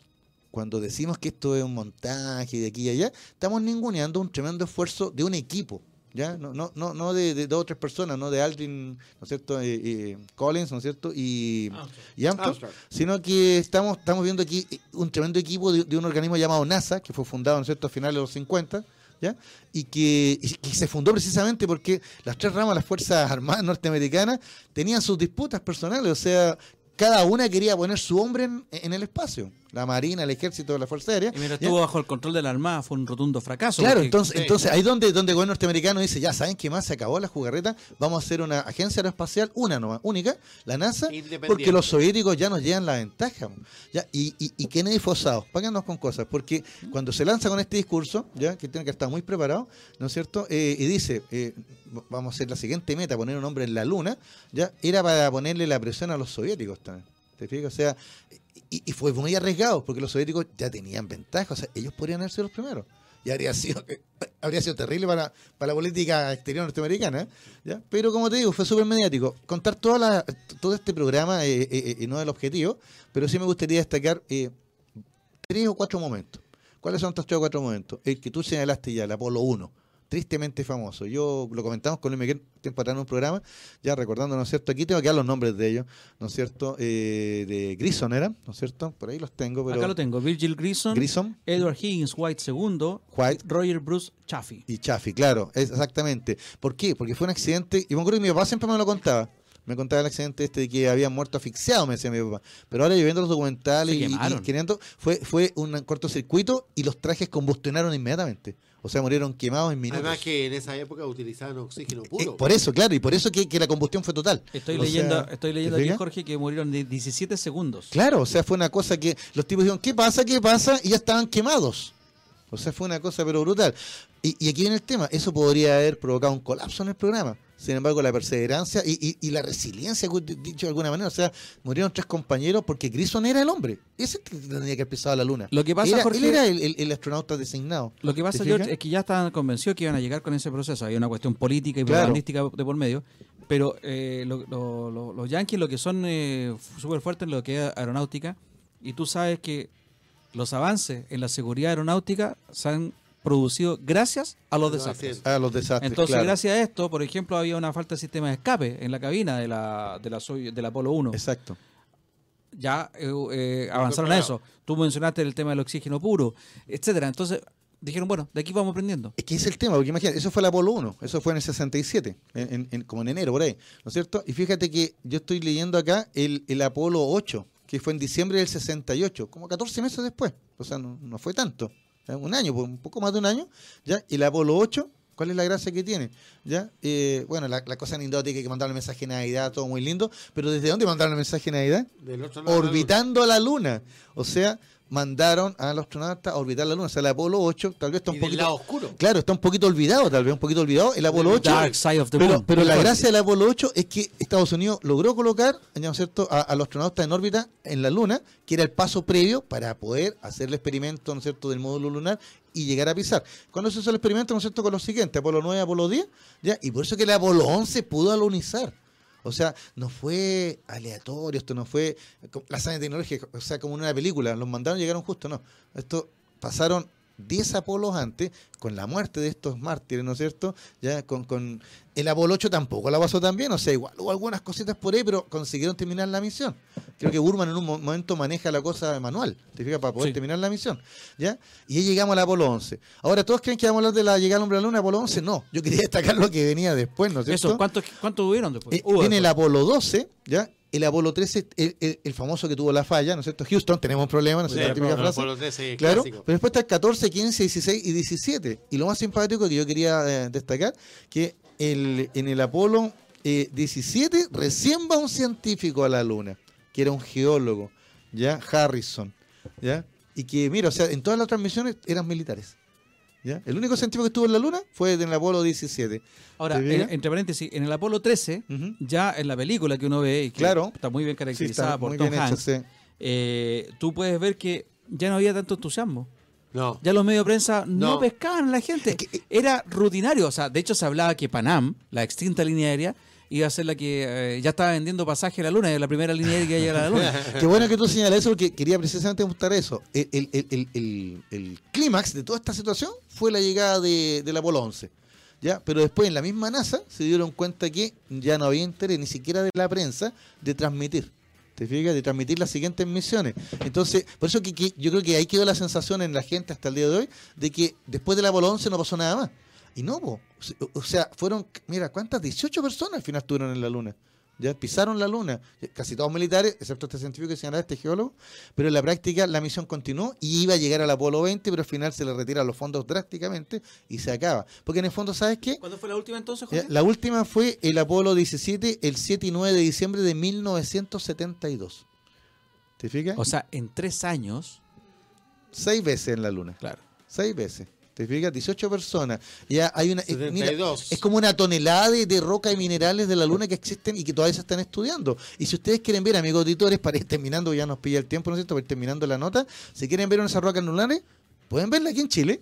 cuando decimos que esto es un montaje de aquí y allá, estamos ninguneando un tremendo esfuerzo de un equipo. ¿Ya? No, no, no, no de, de dos o tres personas, no de Aldrin, ¿no es cierto? Eh, eh, Collins, ¿no es cierto? Y, y Armstrong, Armstrong. sino que estamos, estamos viendo aquí un tremendo equipo de, de un organismo llamado NASA, que fue fundado, ¿no es cierto?, a finales de los 50, ¿ya? Y que, y que se fundó precisamente porque las tres ramas de las Fuerzas Armadas norteamericanas tenían sus disputas personales, o sea, cada una quería poner su hombre en, en el espacio. La Marina, el Ejército, la Fuerza Aérea. Y mientras ¿ya? estuvo bajo el control de la Armada fue un rotundo fracaso. Claro, porque- entonces, sí. entonces ahí donde, donde el gobierno norteamericano dice, ya saben qué más, se acabó la jugarreta, vamos a hacer una agencia aeroespacial, una nomás, única, la NASA, Independiente. porque los soviéticos ya nos llevan la ventaja. Ya, y, y, y Kennedy fue osado, páganos con cosas, porque cuando se lanza con este discurso, ya que tiene que estar muy preparado, ¿no es cierto? Eh, y dice, eh, vamos a hacer la siguiente meta, poner un hombre en la luna, ya era para ponerle la presión a los soviéticos también. ¿Te fijas? O sea, y, fue muy arriesgado, porque los soviéticos ya tenían ventaja, o sea, ellos podrían haber sido los primeros. Y habría sido, habría sido terrible para, para la política exterior norteamericana, ¿eh? Pero como te digo, fue súper mediático. Contar toda la, todo este programa eh, eh, eh, no es el objetivo, pero sí me gustaría destacar eh, tres o cuatro momentos. ¿Cuáles son estos tres o cuatro momentos? El que tú señalaste ya, el Apolo 1, tristemente famoso. Yo lo comentamos con Luis Miguel tiempo atrás en un programa, ya recordando, ¿no es cierto? Aquí tengo que dar los nombres de ellos, ¿no es cierto? Eh, de Grison era, ¿no es cierto? Por ahí los tengo, pero... Acá lo tengo. Virgil Grissom, Grissom. Edward Higgins White II, White. Roger Bruce Chaffee. Y Chaffee, claro, es exactamente. ¿Por qué? Porque fue un accidente, y me acuerdo que mi papá siempre me lo contaba. Me contaba el accidente este de que habían muerto asfixiado, me decía mi papá. Pero ahora yo viendo los documentales y, y queriendo, fue, fue un cortocircuito y los trajes combustionaron inmediatamente. O sea, murieron quemados en minutos. Además que en esa época utilizaban oxígeno Eh, puro. por eso, claro, y por eso que, que la combustión fue total. Estoy O leyendo, sea, estoy ¿te leyendo aquí? Jorge, que murieron de 17 segundos. Claro, o sea, fue una cosa que los tipos dijeron, ¿qué pasa? ¿Qué pasa? Y ya estaban quemados. O sea, fue una cosa pero brutal. Y, y aquí viene el tema, eso podría haber provocado un colapso en el programa. Sin embargo, la perseverancia y, y- y la resiliencia, dicho de alguna manera, o sea, murieron tres compañeros porque Grison era el hombre. Ese que tenía que haber pisado la luna. Lo que pasa, Era- Jorge- él era el, el- el astronauta designado. Lo que pasa, ¿Te George, es que ya estaban convencidos que iban a llegar con ese proceso. Hay una cuestión política y Claro. propagandística de por medio. Pero eh, lo- lo- lo- los yankees lo que son eh, súper fuertes en lo que es aeronáutica. Y tú sabes que los avances en la seguridad aeronáutica se han producido gracias a los desastres. A los desastres. Entonces, claro. gracias a esto, por ejemplo, había una falta de sistema de escape en la cabina de la, de la, Soyuz- del Apolo 1. Exacto. ya eh, eh, avanzaron a eso. Tú mencionaste el tema del oxígeno puro, etcétera. Entonces dijeron, bueno, de aquí vamos aprendiendo. Es que es el tema, porque imagínate, eso fue el Apolo 1, eso fue en el 67, en, en- como en enero, por ahí, ¿no es cierto? Y fíjate que yo estoy leyendo acá el, el Apolo 8, que fue en diciembre del 68, como 14 meses después, o sea, no, no fue tanto. Un año, pues, un poco más de un año, ¿ya? Y el Apolo 8, ¿cuál es la gracia que tiene? ¿Ya? Eh, bueno, la, la cosa anecdótica que mandaron el mensaje de Navidad, todo muy lindo, pero ¿desde dónde mandaron el mensaje de Navidad? Del otro lado de la Orbitando la Luna, o sea, mandaron a los astronautas a orbitar la Luna, o sea, el Apolo 8, tal vez está Y un del poquito... lado oscuro. Claro, está un poquito olvidado, tal vez un poquito olvidado el Apolo 8. Dark Side of the pero, la gracia del Apolo 8 es que Estados Unidos logró colocar ¿no es cierto? a, a los astronautas en órbita en la Luna, que era el paso previo para poder hacer el experimento ¿no es cierto? del módulo lunar y llegar a pisar. Cuando se hizo el experimento, ¿no es cierto? con los siguientes, Apolo 9, Apolo 10, ¿ya? y por eso que el Apolo 11 pudo alunizar. O sea, no fue aleatorio, esto no fue la hazaña tecnológica, o sea, como en una película, los mandaron y llegaron justo, no. Esto pasaron 10 Apolos antes, con la muerte de estos mártires, ¿no es cierto? Ya con, con el Apolo 8 tampoco la pasó tan bien, o sea, igual hubo algunas cositas por ahí, pero consiguieron terminar la misión. Creo que Burman en un mo- momento maneja la cosa manual, ¿te fijas? Para poder Sí. terminar la misión, ¿ya? Y ahí llegamos al Apolo 11. Ahora, ¿todos creen que vamos a hablar de la llegada al hombre a la luna, Apolo 11? No, yo quería destacar lo que venía después, ¿no es cierto? Eso, ¿cuánto, cuánto tuvieron después? Eh, viene el. Apolo 12, ¿ya? El Apolo 13, el, el- el famoso que tuvo la falla, ¿no es cierto? Houston, tenemos un problema, ¿no es Sí, cierto? La típica Apolo- frase. Apolo 13, claro, clásico. pero después está el 14, 15, 16 y 17. Y lo más simpático que yo quería eh, destacar, que el, en el Apolo eh, 17 recién va un científico a la Luna, que era un geólogo, ¿ya? Harrison, ¿ya? Y que, mira, o sea, en todas las otras misiones eran militares. ¿Ya? El único científico que estuvo en la Luna fue en el Apolo 17. Ahora, en- entre paréntesis, en el Apolo 13, Ujú. ya en la película que uno ve, y que Claro. está muy bien Sí, caracterizada está por Tom hecho, Hanks, sí. eh, tú puedes ver que ya no había tanto entusiasmo. No. Ya los medios de prensa no, No. pescaban a la gente. Es que- Era rutinario. O sea, de hecho se hablaba que Panam, la extinta línea aérea, iba a ser la que eh, ya estaba vendiendo pasaje a la luna, la primera línea que iba a llegar a la luna. Qué bueno que tú señalas eso porque quería precisamente mostrar eso. El, el- el- el- el clímax de toda esta situación fue la llegada de, del Apolo 11. ¿ya? Pero después en la misma NASA se dieron cuenta que ya no había interés ni siquiera de la prensa de transmitir. ¿Te fijas? De transmitir las siguientes misiones. Entonces, por eso que, que yo creo que ahí quedó la sensación en la gente hasta el día de hoy de que después del Apolo 11 no pasó nada más. Y no, po. o sea, fueron, mira, ¿cuántas? 18 personas al final estuvieron en la Luna. Ya pisaron la luna, casi todos militares, excepto este científico que señalaba, este geólogo, pero en la práctica la misión continuó y iba a llegar al Apolo 20, pero al final se le retiran los fondos drásticamente y se acaba. Porque en el fondo, ¿sabes qué? ¿Cuándo fue la última entonces, Ya, La última fue el Apolo 17, el 7 y 9 de diciembre de 1972. ¿Te fijas? O sea, en tres años. Seis veces en la luna. Claro. Seis veces. ¿Te fijas? 18 personas. Ya hay una. eh, mira, 72. es como una tonelada de, de roca y minerales de la luna que existen y que todavía se están estudiando. Y si ustedes quieren ver, amigos auditores, para ir terminando, ya nos pilla el tiempo, ¿no es cierto? Para ir terminando la nota. Si quieren ver esas rocas lunares, pueden verla aquí en Chile,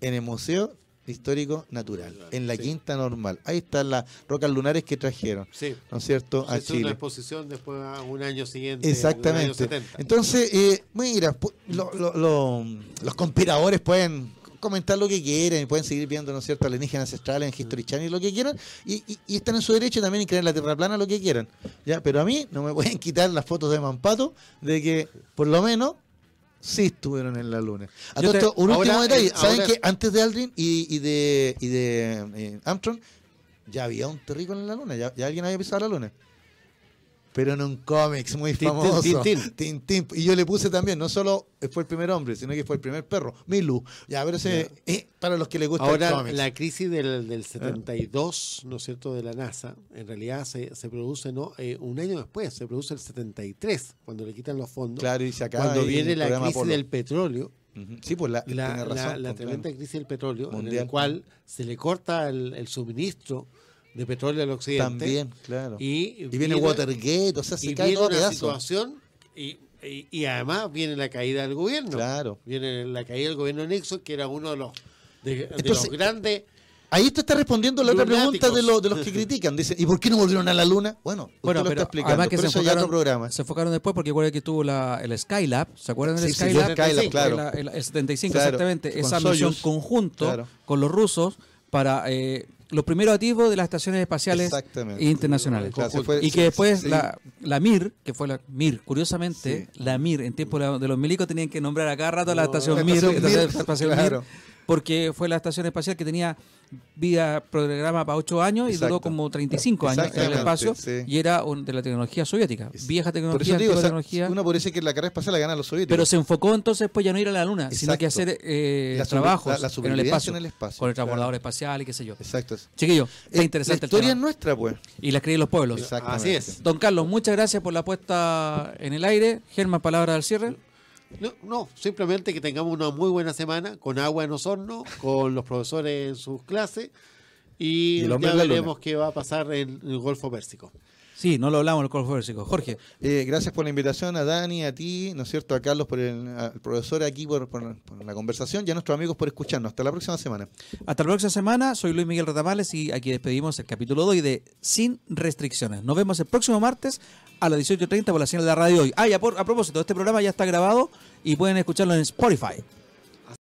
en el Museo Histórico Natural, en la Sí. Quinta Normal. Ahí están las rocas lunares que trajeron. Sí. ¿No es cierto? Se A hizo una Chile. exposición después a un año siguiente. año Exactamente. 70. Entonces, eh, mira, pu- lo- lo- lo- los conspiradores pueden comentar lo que quieran y pueden seguir viendo, ¿no es cierto?, alienígenas ancestrales en History Channel, lo que quieran, y, y- y están en su derecho también en creer la Tierra plana, lo que quieran. ya Pero a mí no me pueden quitar las fotos de Mampato de que, por lo menos, sí estuvieron en la Luna. A Yo todo te- esto, un ahora, último detalle. eh, ¿Saben ahora- que antes de Aldrin y, y de, y de eh, Armstrong ya había un terrícola en la Luna? Ya, ya alguien había pisado la Luna. Pero en un cómics muy famoso. Tintín. Tintín. Y yo le puse también, no solo fue el primer hombre, sino que fue el primer perro, Milu. Ya, pero ese, eh, para los que les gusta el Ahora, cómics. la crisis del, del 72, ¿no es cierto?, de la NASA, en realidad se, se produce no Eh, un año después, se produce el 73, cuando le quitan los fondos. Claro, y se acaba Cuando viene la crisis Apolo. del petróleo. Sí, pues la, la, razón. la- la tremenda crisis del petróleo, en el cual se le corta el, el suministro de petróleo al occidente. También, claro. Y, Y viene Watergate, o sea, se y cae viene todo una pedazos. situación y, y, y además viene la caída del gobierno. Claro. Viene la caída del gobierno de Nixon, que era uno de los, de, los grandes. Ahí te está respondiendo la otra pregunta de, los de los que critican. Dicen, ¿y por qué no volvieron a la luna? Bueno, usted Bueno, lo pero está explicando. además que se enfocaron, otro programa. se enfocaron después porque recuerda que tuvo la, el Skylab, ¿se acuerdan del Sí, sí, Skylab? el Skylab, claro. El, el- el 75, Claro, exactamente. con Esa Soyuz. misión conjunto Claro. con los rusos para eh, los primeros activos de las estaciones espaciales internacionales. Claro, se fue- y sí, que después sí. la, la MIR, que fue la MIR, curiosamente, Sí. la MIR, en tiempo de los milicos tenían que nombrar a cada rato la No. estación La estación la Mir, estación espacial claro. MIR, porque fue la estación espacial que tenía vida programa para 8 años y duró como 35 años en el espacio sí. y era un- de la tecnología soviética, vieja Por tecnología, eso te digo, o sea, tecnología. uno que la carrera espacial la ganan los soviéticos. Pero se enfocó entonces pues ya no ir a la luna, sino que hacer eh, La trabajos la- la en el supervivencia espacio, en el espacio, con el claro. transbordador espacial y qué sé yo. Exacto. Chiquillo, está Eh, interesante la el historia tema. es nuestra, pues. Y la escriben los pueblos. Así es. Don Carlos, muchas gracias por la puesta en el aire. Germán, palabra al cierre. No, no, simplemente que tengamos una muy buena semana con agua en Osorno, con los profesores en sus clases y, Y ya veremos qué va a pasar en el Golfo Pérsico. Sí, no lo hablamos en el Pérsico. Jorge, Eh, gracias por la invitación a Dani, a ti, ¿no es cierto? A Carlos, por el, al profesor aquí por, por- por la conversación y a nuestros amigos por escucharnos. Hasta la próxima semana. hasta la próxima semana. Soy Luis Miguel Retamales y aquí despedimos el capítulo de hoy de Sin Restricciones. Nos vemos el próximo martes a las 18.30 por la señal de la radio hoy. Ah, y a, por- a propósito, este programa ya está grabado y pueden escucharlo en Spotify.